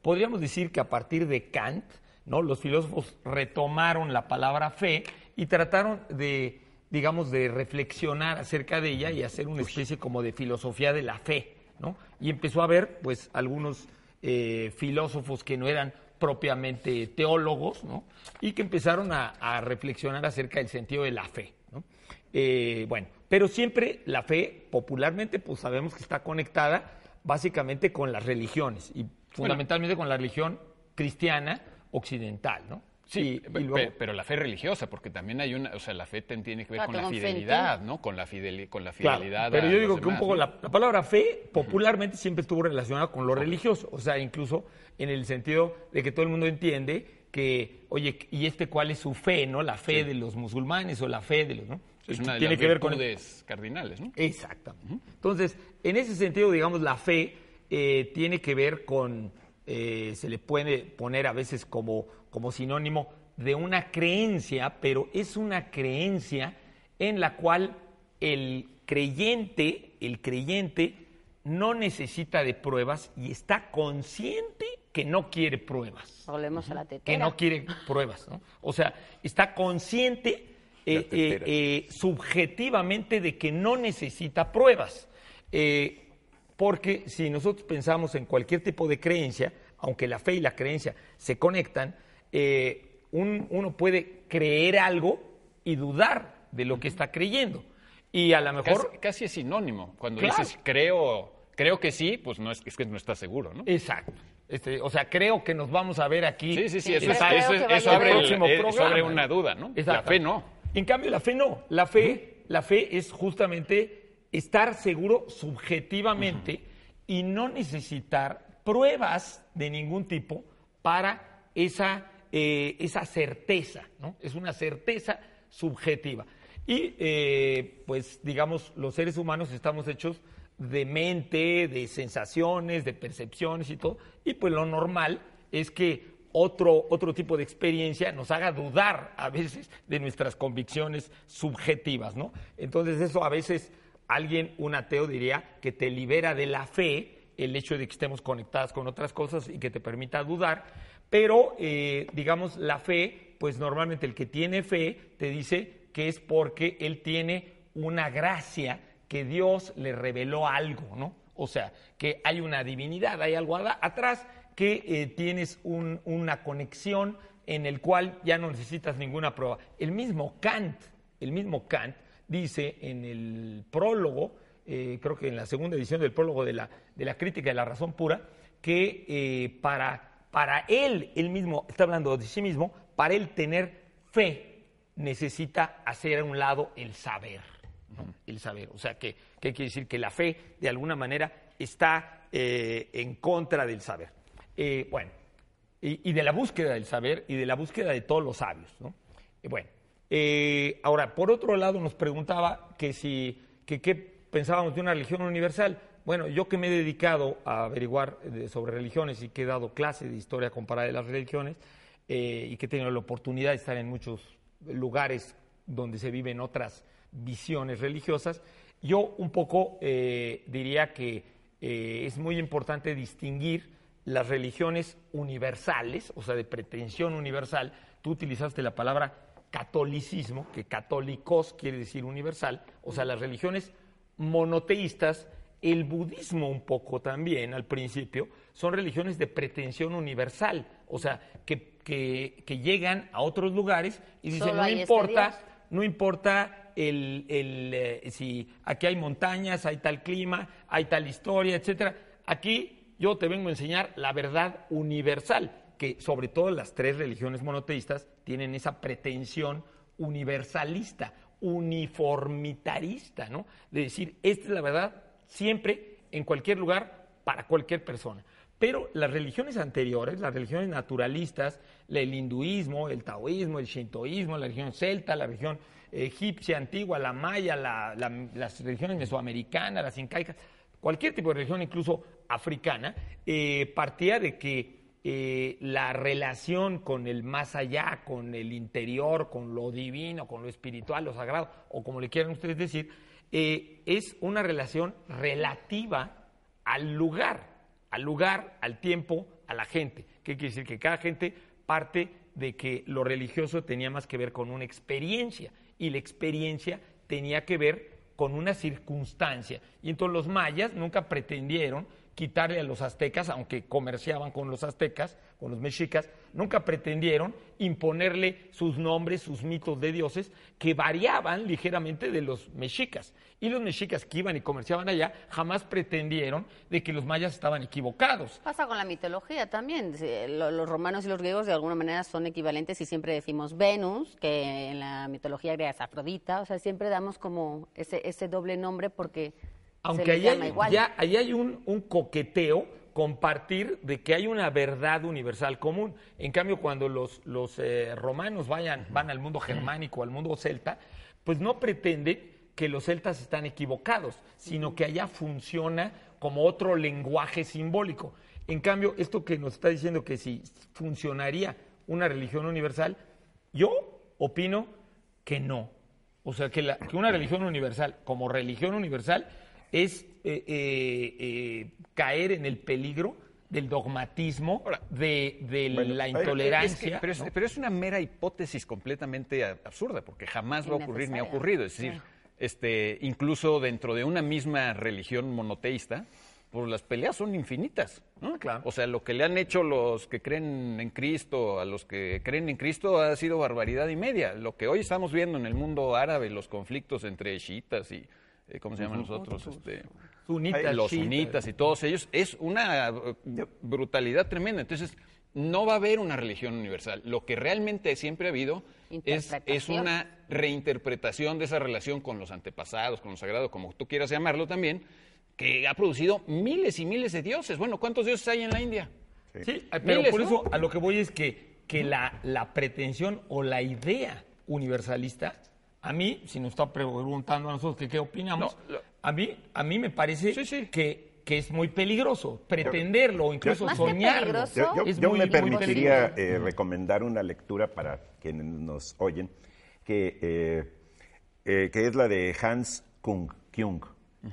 podríamos decir que a partir de Kant, ¿no? los filósofos retomaron la palabra fe y trataron de, digamos, de reflexionar acerca de ella y hacer una especie como de filosofía de la fe. ¿no? Y empezó a haber, pues, algunos eh, filósofos que no eran propiamente teólogos, ¿no? y que empezaron a, a reflexionar acerca del sentido de la fe. ¿no? Eh, bueno, pero siempre la fe, popularmente, pues sabemos que está conectada básicamente con las religiones y fundamentalmente con la religión cristiana occidental, ¿no?
Sí,
Y- y
pe-
luego-
pe- pero la fe religiosa, porque también hay una, o sea, la fe tiene que ver
Ah,
con la
fe
fidelidad, ¿no? Con la, fideli- con la
Claro,
fidelidad.
pero yo digo que un poco
¿no?
la, la palabra fe popularmente siempre estuvo relacionada con lo religioso, o sea, incluso en el sentido de que todo el mundo entiende que, oye, ¿y este cuál es su fe, no? La fe de los musulmanes o la fe de los, ¿no?
Es una de
Tiene
las
que ver con
virtudes cardinales, ¿no?
Exactamente. Entonces, en ese sentido, digamos, la fe eh, tiene que ver con, eh, se le puede poner a veces como, como sinónimo de una creencia, pero es una creencia en la cual el creyente, el creyente no necesita de pruebas y está consciente que no quiere pruebas
Volvemos a la tetera.
que no quiere pruebas, ¿no? O sea, está consciente eh, eh, eh, subjetivamente de que no necesita pruebas. Eh, porque si nosotros pensamos en cualquier tipo de creencia, aunque la fe y la creencia se conectan, eh, un- uno puede creer algo y dudar de lo que está creyendo. Y a lo mejor...
Casi, casi es sinónimo. Cuando
Claro.
dices creo, creo que sí, pues no es, es que no estás seguro, ¿no?
Exacto. Este, o sea, creo que nos vamos a ver aquí.
Sí, sí, sí, eso,
pero
es-
creo
eso, es- eso abre,
haber-
el-
próximo
eh, eso
programa,
abre
¿no?
una duda, ¿no? La fe no.
En cambio, la fe no. La fe, la fe es justamente estar seguro subjetivamente y no necesitar pruebas de ningún tipo para esa, eh, esa certeza, ¿no? Es una certeza subjetiva. Y, eh, pues, digamos, los seres humanos estamos hechos de mente, de sensaciones, de percepciones y todo. Y pues lo normal es que otro, otro tipo de experiencia nos haga dudar a veces de nuestras convicciones subjetivas, ¿no? Entonces eso a veces alguien, un ateo diría que te libera de la fe el hecho de que estemos conectadas con otras cosas y que te permita dudar, pero eh, digamos la fe, pues normalmente el que tiene fe te dice que es porque él tiene una gracia que Dios le reveló algo, ¿no? O sea, que hay una divinidad, hay algo atrás que eh, tienes un- una conexión en el cual ya no necesitas ninguna prueba. El mismo Kant, el mismo Kant dice en el prólogo, eh, creo que en la segunda edición del prólogo de la, de la crítica de la razón pura, que eh, para, para él, él mismo, está hablando de sí mismo, para él tener fe necesita hacer a un lado el saber. ¿no? El saber. O sea, que, que quiere decir que la fe, de alguna manera, está eh, en contra del saber. Bueno, y, y de la búsqueda del saber y de la búsqueda de todos los sabios. ¿no? Bueno, eh, ahora, por otro lado, nos preguntaba que si, qué pensábamos de una religión universal. Bueno, yo que me he dedicado a averiguar eh, sobre religiones y que he dado clase de historia comparada de las religiones eh, y que he tenido la oportunidad de estar en muchos lugares donde se viven otras visiones religiosas, yo un poco diría que es muy importante distinguir las religiones universales, o sea, de pretensión universal. Tú utilizaste la palabra catolicismo, que católicos quiere decir universal, o sea, las religiones monoteístas, el budismo un poco también al principio, son religiones de pretensión universal, o sea, que, que- que llegan a otros lugares y dicen, no
este
importa,
Dios".
no importa el, el, eh, si aquí hay montañas, hay tal clima, hay tal historia, etcétera. Aquí yo te vengo a enseñar la verdad universal, que sobre todo las tres religiones monoteístas tienen esa pretensión universalista, uniformitarista, ¿no? De decir, esta es la verdad siempre, en cualquier lugar, para cualquier persona. Pero las religiones anteriores, las religiones naturalistas, el hinduismo, el taoísmo, el shintoísmo, la religión celta, la religión egipcia antigua, la maya, la- las religiones mesoamericanas, las incaicas, cualquier tipo de religión, incluso africana, eh, partía de que eh, la relación con el más allá, con el interior, con lo divino, con lo espiritual, lo sagrado, o como le quieran ustedes decir, eh, es una relación relativa al lugar, al lugar, al tiempo, a la gente. ¿Qué quiere decir? Que cada gente parte de que lo religioso tenía más que ver con una experiencia y la experiencia tenía que ver con una circunstancia. Y entonces los mayas nunca pretendieron quitarle a los aztecas, aunque comerciaban con los aztecas, con los mexicas, nunca pretendieron imponerle sus nombres, sus mitos de dioses, que variaban ligeramente de los mexicas. Y los mexicas que iban y comerciaban allá jamás pretendieron de que los mayas estaban equivocados.
Pasa con la mitología también. Los romanos y los griegos de alguna manera son equivalentes y siempre decimos Venus, que en la mitología griega es Afrodita. O sea, siempre damos como ese, ese doble nombre porque
Aunque ahí hay, ya, ahí hay un, un coqueteo compartir de que hay una verdad universal común. En cambio, cuando los, los eh, romanos vayan, van al mundo germánico, al mundo celta, pues no pretenden que los celtas están equivocados, sino que allá funciona como otro lenguaje simbólico. En cambio, esto que nos está diciendo que si funcionaría una religión universal, yo opino que no. O sea, que, la- que una religión universal, como religión universal, es eh, eh, eh, caer en el peligro del dogmatismo, de, de
Bueno,
la
es que-
intolerancia.
pero, es,
¿no?
pero es una mera hipótesis completamente absurda, porque jamás va a ocurrir ni ha ocurrido. Es decir, este, incluso dentro de una misma religión monoteísta, pues las peleas son infinitas. ¿no? O sea, lo que le han hecho los que creen en Cristo a los que creen en Cristo ha sido barbaridad y media. Lo que hoy estamos viendo en el mundo árabe, los conflictos entre chiitas y, ¿cómo se llaman los otros? Este,
Sunitas,
los sunitas y todos ellos, es una eh, brutalidad tremenda. Entonces, no va a haber una religión universal. Lo que realmente siempre ha habido es, es una reinterpretación de esa relación con los antepasados, con lo sagrado, como tú quieras llamarlo también, que ha producido miles y miles de dioses. Bueno, ¿cuántos dioses hay en la India?
Sí, pero
Miles,
por
¿no?
eso a lo que voy es que, que la, la pretensión o la idea universalista, a mí, si nos está preguntando a nosotros que qué opinamos, a, mí, a mí me parece que, que es muy peligroso pretenderlo o incluso
Yo-
soñarlo.
Yo, yo-
Es
yo
muy-
me permitiría eh, recomendar una lectura para quienes nos oyen, que, eh, eh, que es la de Hans Kung, Kyung,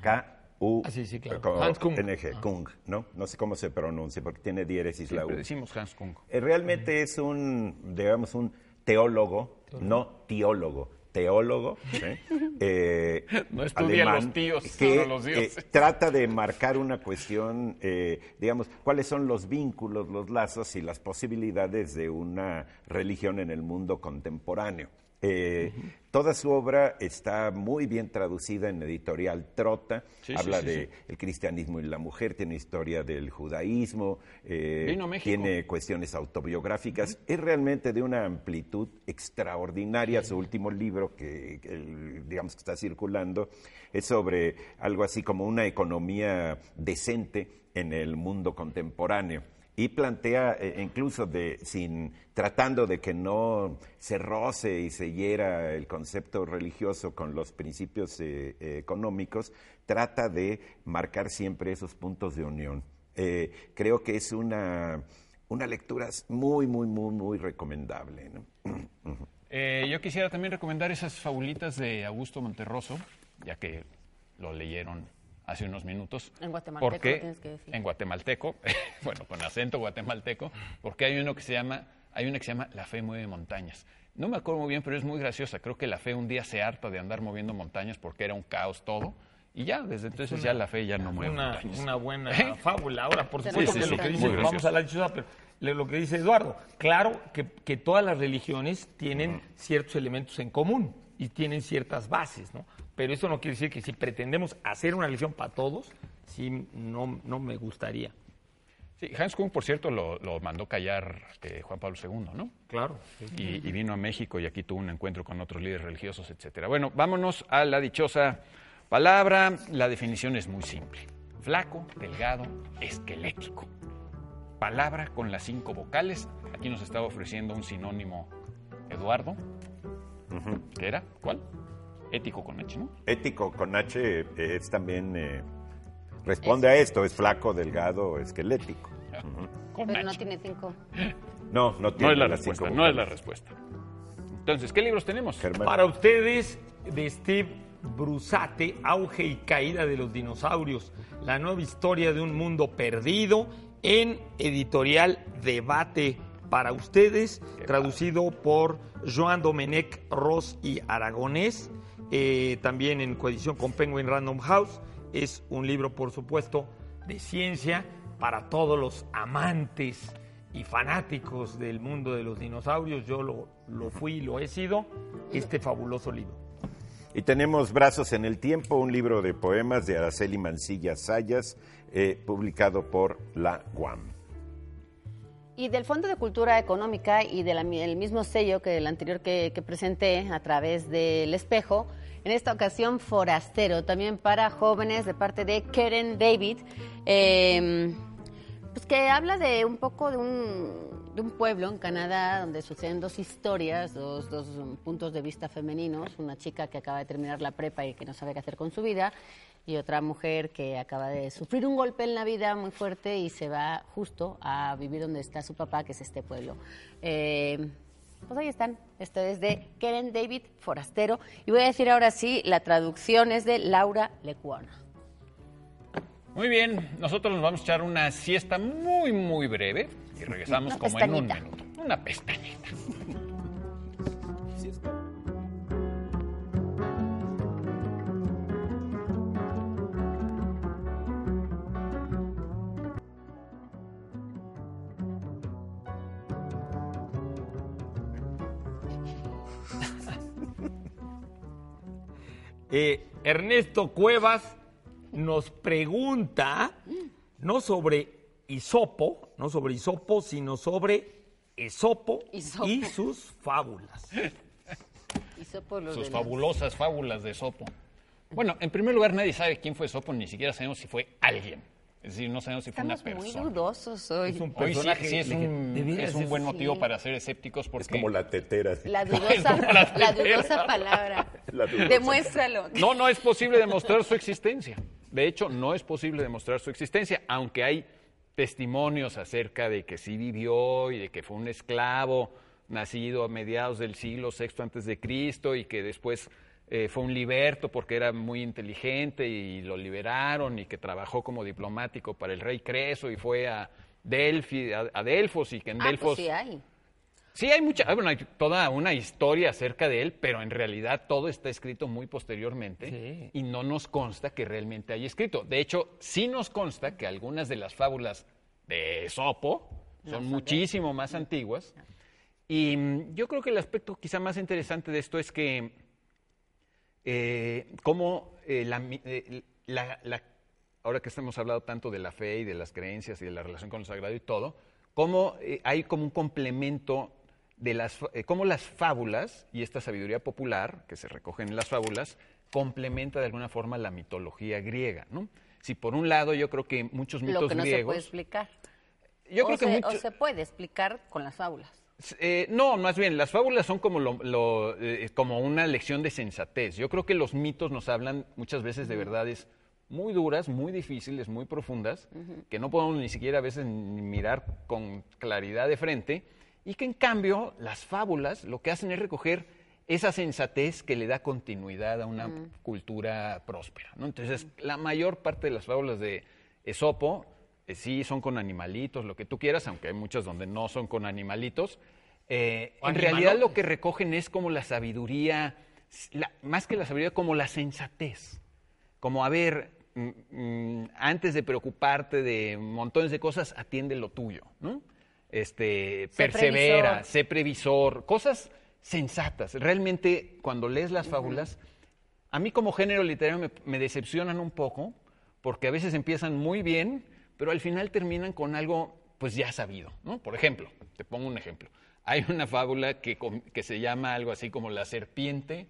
K-U,
Ah, sí, sí, claro. Hans Kung.
NG,
Ah.
Kung, ¿no? No sé cómo se pronuncia porque tiene diéresis la U.
Decimos Hans Kung.
Eh, Realmente es un, digamos, un teólogo, no teólogo, teólogo, ¿sí? [LAUGHS] eh,
No estudian
alemán,
los tíos,
que
los dioses.
eh, trata de marcar una cuestión, eh, digamos, cuáles son los vínculos, los lazos y las posibilidades de una religión en el mundo contemporáneo. Eh, Toda su obra está muy bien traducida en editorial Trota.
Sí,
Habla
sí,
de el cristianismo y la mujer, tiene historia del judaísmo, eh, tiene cuestiones autobiográficas. Es realmente de una amplitud extraordinaria. Su último libro, que, que digamos que está circulando, es sobre algo así como una economía decente en el mundo contemporáneo. Y plantea, eh, incluso de, sin, tratando de que no se roce y se hiera el concepto religioso con los principios eh, eh, económicos, trata de marcar siempre esos puntos de unión. Creo que es una, una lectura muy, muy, muy, muy recomendable. [CLEARS THROAT]
yo quisiera también recomendar esas fabulitas de Augusto Monterroso, ya que lo leyeron hace unos minutos.
En guatemalteco
Porque-
lo tienes que decir.
En guatemalteco, [LAUGHS] bueno, con acento guatemalteco, porque hay uno que se llama, hay una que se llama La fe mueve montañas. No me acuerdo muy bien, pero es muy graciosa. Creo que la fe un día se harta de andar moviendo montañas porque era un caos todo. Y ya, desde entonces ya la fe ya no mueve
una,
montañas.
una buena
¿Eh?
fábula. Ahora, por supuesto
sí,
que
sí,
lo que
muy
dice,
gracioso.
vamos a la dichosa, pero le- lo que dice Eduardo, claro que, que todas las religiones tienen ciertos elementos en común y tienen ciertas bases, ¿no? Pero eso no quiere decir que si pretendemos hacer una religión para todos, sí, no, no me gustaría.
Sí, Hans Kuhn, por cierto, lo, lo mandó callar eh, Juan Pablo II, ¿no?
Claro.
Y, y vino a México y aquí tuvo un encuentro con otros líderes religiosos, etcétera. Bueno, vámonos a la dichosa palabra. La definición es muy simple. Flaco, delgado, esquelético. Palabra con las cinco vocales. Aquí nos estaba ofreciendo un sinónimo Eduardo. ¿Qué era? ¿Cuál? Ético con H, ¿no?
Ético con H eh, es también, eh, responde a esto, es flaco, delgado, esquelético.
Pero no tiene cinco.
No, no
No
tiene
es la
las cinco
respuesta, no es la respuesta. Entonces, ¿qué libros tenemos?
Para ustedes, de Steve Brusate, Auge y Caída de los Dinosaurios, la nueva historia de un mundo perdido en editorial Debate. Para ustedes, traducido por Joan Domenech Ross y Aragonés, eh, también en coedición con Penguin Random House. Es un libro, por supuesto, de ciencia para todos los amantes y fanáticos del mundo de los dinosaurios. Yo lo, lo fui y lo he sido. Este fabuloso libro.
Y tenemos Brazos en el Tiempo, un libro de poemas de Araceli Mancilla Sayas, eh, publicado por la UAM.
Y del Fondo de Cultura Económica y del mismo sello que el anterior que, que presenté a través del espejo, en esta ocasión Forastero, también para jóvenes de parte de Karen David, eh, pues que habla de un poco de un, de un pueblo en Canadá donde suceden dos historias, dos, dos puntos de vista femeninos, una chica que acaba de terminar la prepa y que no sabe qué hacer con su vida, y otra mujer que acaba de sufrir un golpe en la vida muy fuerte y se va justo a vivir donde está su papá, que es este pueblo. Eh, pues ahí están. Esto es de Karen David Forastero. Y voy a decir ahora sí, la traducción es de Laura Lecuona.
Muy bien, nosotros nos vamos a echar una siesta muy, muy breve y regresamos
Una
como en un minuto. Una pestañita.
Eh, Ernesto Cuevas nos pregunta no sobre Isopo, no sobre Isopo, sino sobre Esopo
Isopo.
y sus fábulas. [LAUGHS]
Sus
de
fabulosas fábulas de Sopo. Bueno, en primer lugar, nadie sabe quién fue Sopo, ni siquiera sabemos si fue alguien. Es decir, no sabemos si fue
Estamos
una
muy
persona.
dudosos hoy.
Es un
Hoy sí,
personaje
sí es un, es un buen motivo
sí.
para ser escépticos porque...
Es como la tetera.
La [LAUGHS]
como
dudosa,
la
la
tetera.
dudosa palabra. [LAUGHS]
La dudosa.
Demuéstralo.
No, no es posible demostrar su existencia. De hecho, no es posible demostrar su existencia, aunque hay testimonios acerca de que sí vivió y de que fue un esclavo nacido a mediados del siglo VI antes de Cristo y que después eh, fue un liberto porque era muy inteligente y lo liberaron y que trabajó como diplomático para el rey Creso y fue a Delfi, a, a Delfos y que en
Ah,
Delfos
pues sí hay.
Sí, hay mucha, ah, bueno, hay toda una historia acerca de él, pero en realidad todo está escrito muy posteriormente
Sí.
y no nos consta que realmente haya escrito. De hecho, sí nos consta que algunas de las fábulas de Esopo son muchísimo más antiguas. Y mm, yo creo que el aspecto quizá más interesante de esto es que eh, cómo eh, la, eh, la- la- ahora que estamos hablando tanto de la fe y de las creencias y de la relación con lo sagrado y todo, cómo eh, hay como un complemento de las, eh, cómo las fábulas y esta sabiduría popular que se recogen en las fábulas complementa de alguna forma la mitología griega, ¿no? Si por un lado yo creo que muchos mitos
Lo que no se
griegos,
puede explicar.
yo
o
creo que
se,
mucho-
o se puede explicar con las fábulas.
Eh, no, más bien, las fábulas son como, lo- lo, eh, como una lección de sensatez. Yo creo que los mitos nos hablan muchas veces de verdades muy duras, muy difíciles, muy profundas, que no podemos ni siquiera a veces mirar con claridad de frente, y que en cambio las fábulas lo que hacen es recoger esa sensatez que le da continuidad a una cultura próspera. ¿no? Entonces, la mayor parte de las fábulas de Esopo eh, sí son con animalitos, lo que tú quieras, aunque hay muchas donde no son con animalitos. Eh, en realidad lo que recogen es como la sabiduría, la- más que la sabiduría, como la sensatez. Como, a ver, mm, mm, antes de preocuparte de montones de cosas, atiende lo tuyo, ¿no? Este,
Sé
persevera,
previsor.
sé previsor, cosas sensatas. Realmente, cuando lees las fábulas, a mí como género literario me, me decepcionan un poco, porque a veces empiezan muy bien, pero al final terminan con algo pues ya sabido, ¿no? Por ejemplo, te pongo un ejemplo. Hay una fábula que, que se llama algo así como la serpiente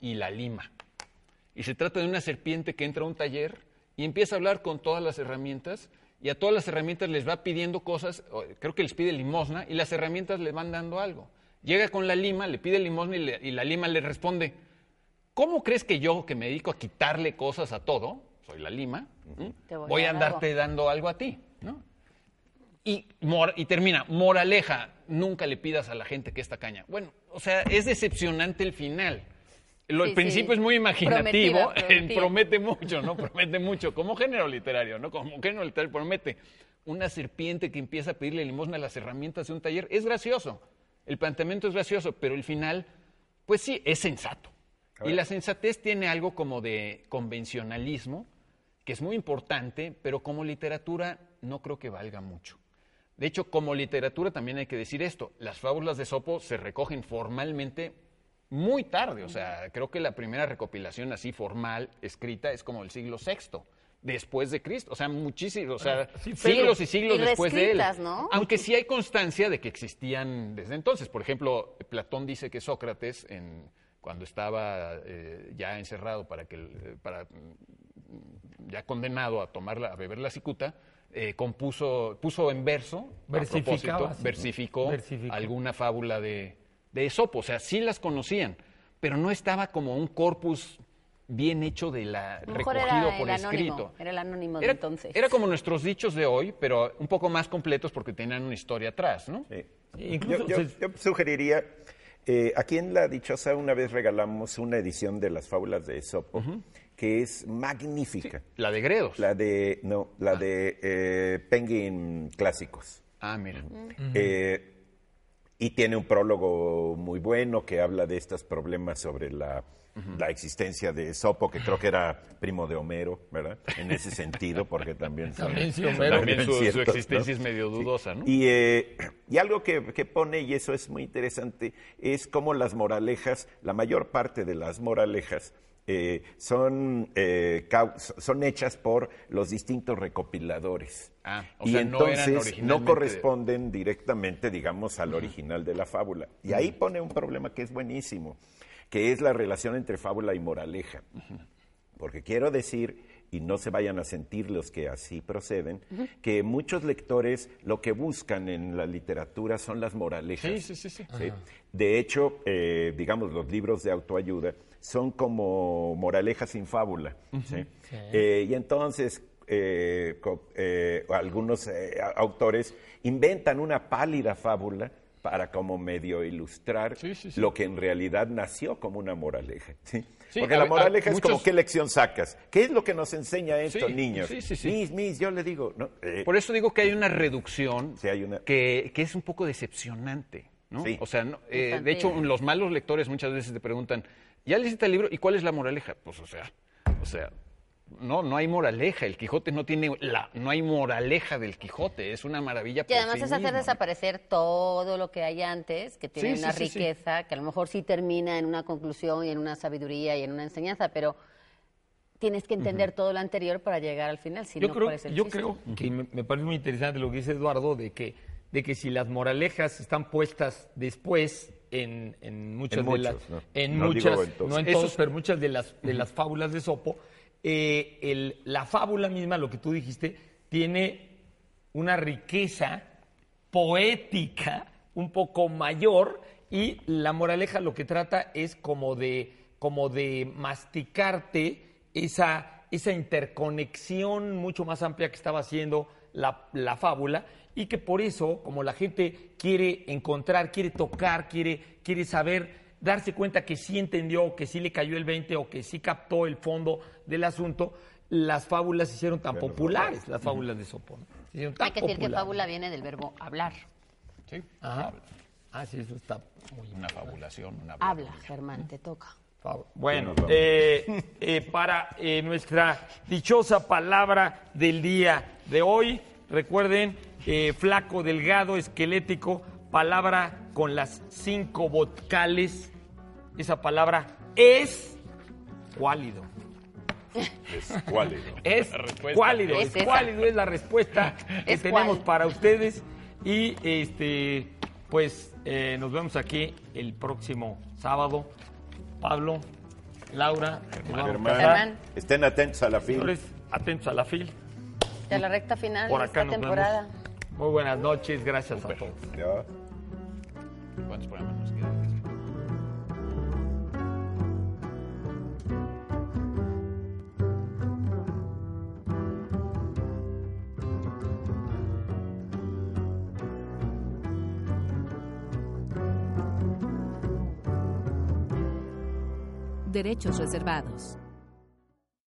y la lima. Y se trata de una serpiente que entra a un taller y empieza a hablar con todas las herramientas y a todas las herramientas les va pidiendo cosas, creo que les pide limosna y las herramientas le van dando algo. Llega con la lima, le pide limosna y, y la lima le responde, ¿cómo crees que yo, que me dedico a quitarle cosas a todo, soy la lima,
voy
voy
a
a
dar
andarte
algo?
dando algo a ti? ¿no? Y, mor- y termina, moraleja, nunca le pidas a la gente que esta caña. Bueno, o sea, es decepcionante el final. Lo,
Sí,
el principio
sí.
es muy imaginativo,
Prometida, [LAUGHS] prometida.
promete mucho, ¿no? Promete mucho, como género literario, ¿no? Como género literario promete. Una serpiente que empieza a pedirle limosna a las herramientas de un taller, es gracioso. El planteamiento es gracioso, pero el final, pues sí, es sensato. Y la sensatez tiene algo como de convencionalismo, que es muy importante, pero como literatura no creo que valga mucho. De hecho, como literatura también hay que decir esto, las fábulas de Sopo se recogen formalmente muy tarde, o sea, creo que la primera recopilación así formal, escrita, es como el siglo VI, después de Cristo, o sea, muchísimos, o sea,
sí,
siglos y siglos
Y
después de él.
¿no?
Aunque sí hay constancia de que existían desde entonces. Por ejemplo, Platón dice que Sócrates, en- cuando estaba eh, ya encerrado para que, el- para ya condenado a tomar la- a beber la cicuta, eh, compuso, puso en verso, a propósito, versificó,
Versificó.
alguna fábula de, de Esopo. O sea, sí las conocían, pero no estaba como un corpus bien hecho de la
mejor
recogido
era
por
el anónimo,
escrito.
era el anónimo de
Era,
entonces.
era como nuestros dichos de hoy, pero un poco más completos porque tenían una historia atrás, ¿no?
Sí.
Incluso
yo, yo-
se-
yo sugeriría, eh, aquí en La Dichosa una vez regalamos una edición de las fábulas de Esopo, que es magnífica.
La de Gredos.
La de, no, la de eh, Penguin Clásicos.
Ah, mira.
Eh, y tiene un prólogo muy bueno que habla de estos problemas sobre la, la existencia de Esopo, que creo que era primo de Homero, ¿verdad? En ese sentido, porque también... son-
También sí,
son
Homero.
También su, existencia
¿no?
es medio dudosa, ¿no?
Y, eh, y algo que, que pone, y eso es muy interesante, es cómo las moralejas, la mayor parte de las moralejas, eh, son, eh, son hechas por los distintos recopiladores.
Ah, o
y
sea, no eran
entonces no, corresponden directamente, digamos, al original de la fábula. Y ahí pone un problema que es buenísimo, que es la relación entre fábula y moraleja. Porque quiero decir, y no se vayan a sentir los que así proceden, que muchos lectores lo que buscan en la literatura son las moralejas.
Sí, sí, sí, sí.
¿sí? De hecho, eh, digamos, los libros de autoayuda son como moralejas sin fábula. ¿sí? Eh, y entonces, eh, eh, algunos eh, autores inventan una pálida fábula para como medio ilustrar
Sí, sí, sí.
lo que en realidad nació como una moraleja. ¿sí?
Sí,
Porque
a-
la
a-
moraleja es como qué lección sacas. ¿Qué es lo que nos enseña esto,
Sí,
niños?
sí, sí, sí.
Mis, mis, yo le digo, no, eh,
Por eso digo que hay una reducción
Sí, hay una-
Que, que es un poco decepcionante. ¿no?
Sí.
O sea, no, eh, de hecho, los malos lectores muchas veces te preguntan, ¿ya leíste el libro? ¿Y cuál es la moraleja? Pues, o sea, o sea, no, no hay moraleja. El Quijote no tiene la, no hay moraleja del Quijote. Es una maravilla. Por
además
sí
es hacer
mismo.
desaparecer todo lo que hay antes, que tiene
Sí,
una
sí, sí, sí.
riqueza, que a lo mejor sí termina en una conclusión y en una sabiduría y en una enseñanza, pero tienes que entender todo lo anterior para llegar al final. Si
yo
no,
creo,
¿cuál es el
yo
chiste?
creo que me, me parece muy interesante lo que dice Eduardo de que, de que si las moralejas están puestas después en, en muchas
En
de las,
¿no?
en
No
muchas,
en
no en
Esos-
todos, pero muchas de las de las fábulas de Sopo, eh, el- la fábula misma, lo que tú dijiste, tiene una riqueza poética un poco mayor y la moraleja lo que trata es como de, como de masticarte esa, esa interconexión mucho más amplia que estaba haciendo la, la fábula y que por eso, como la gente quiere encontrar, quiere tocar, quiere, quiere saber, darse cuenta que sí entendió, que sí le cayó el 20 o que sí captó el fondo del asunto, las fábulas se hicieron tan populares, las fábulas de tan
Hay que decir que
populares.
fábula viene del verbo hablar.
Sí,
Ajá.
habla.
Ah, sí, eso está muy
Una fabulación, una
Habla, Germán, te toca.
Bueno, eh, eh, para eh, nuestra dichosa palabra del día de hoy, recuerden, eh, flaco, delgado, esquelético, palabra con las cinco vocales. Esa palabra es cuálido.
Es cuálido. [LAUGHS]
Es cuálido,
Es
cuálido, es la respuesta [LAUGHS] que tenemos
cuál.
para ustedes. Y este, pues eh, nos vemos aquí el próximo sábado. Pablo, Laura,
Germán, estén atentos a la.
Señores, atentos a la fil.
Ya la recta final
Por
de
acá
esta
nos
temporada.
vemos. Muy buenas noches, gracias a todos.
Ya.
¿Cuántos programas nos quedan?
Derechos reservados.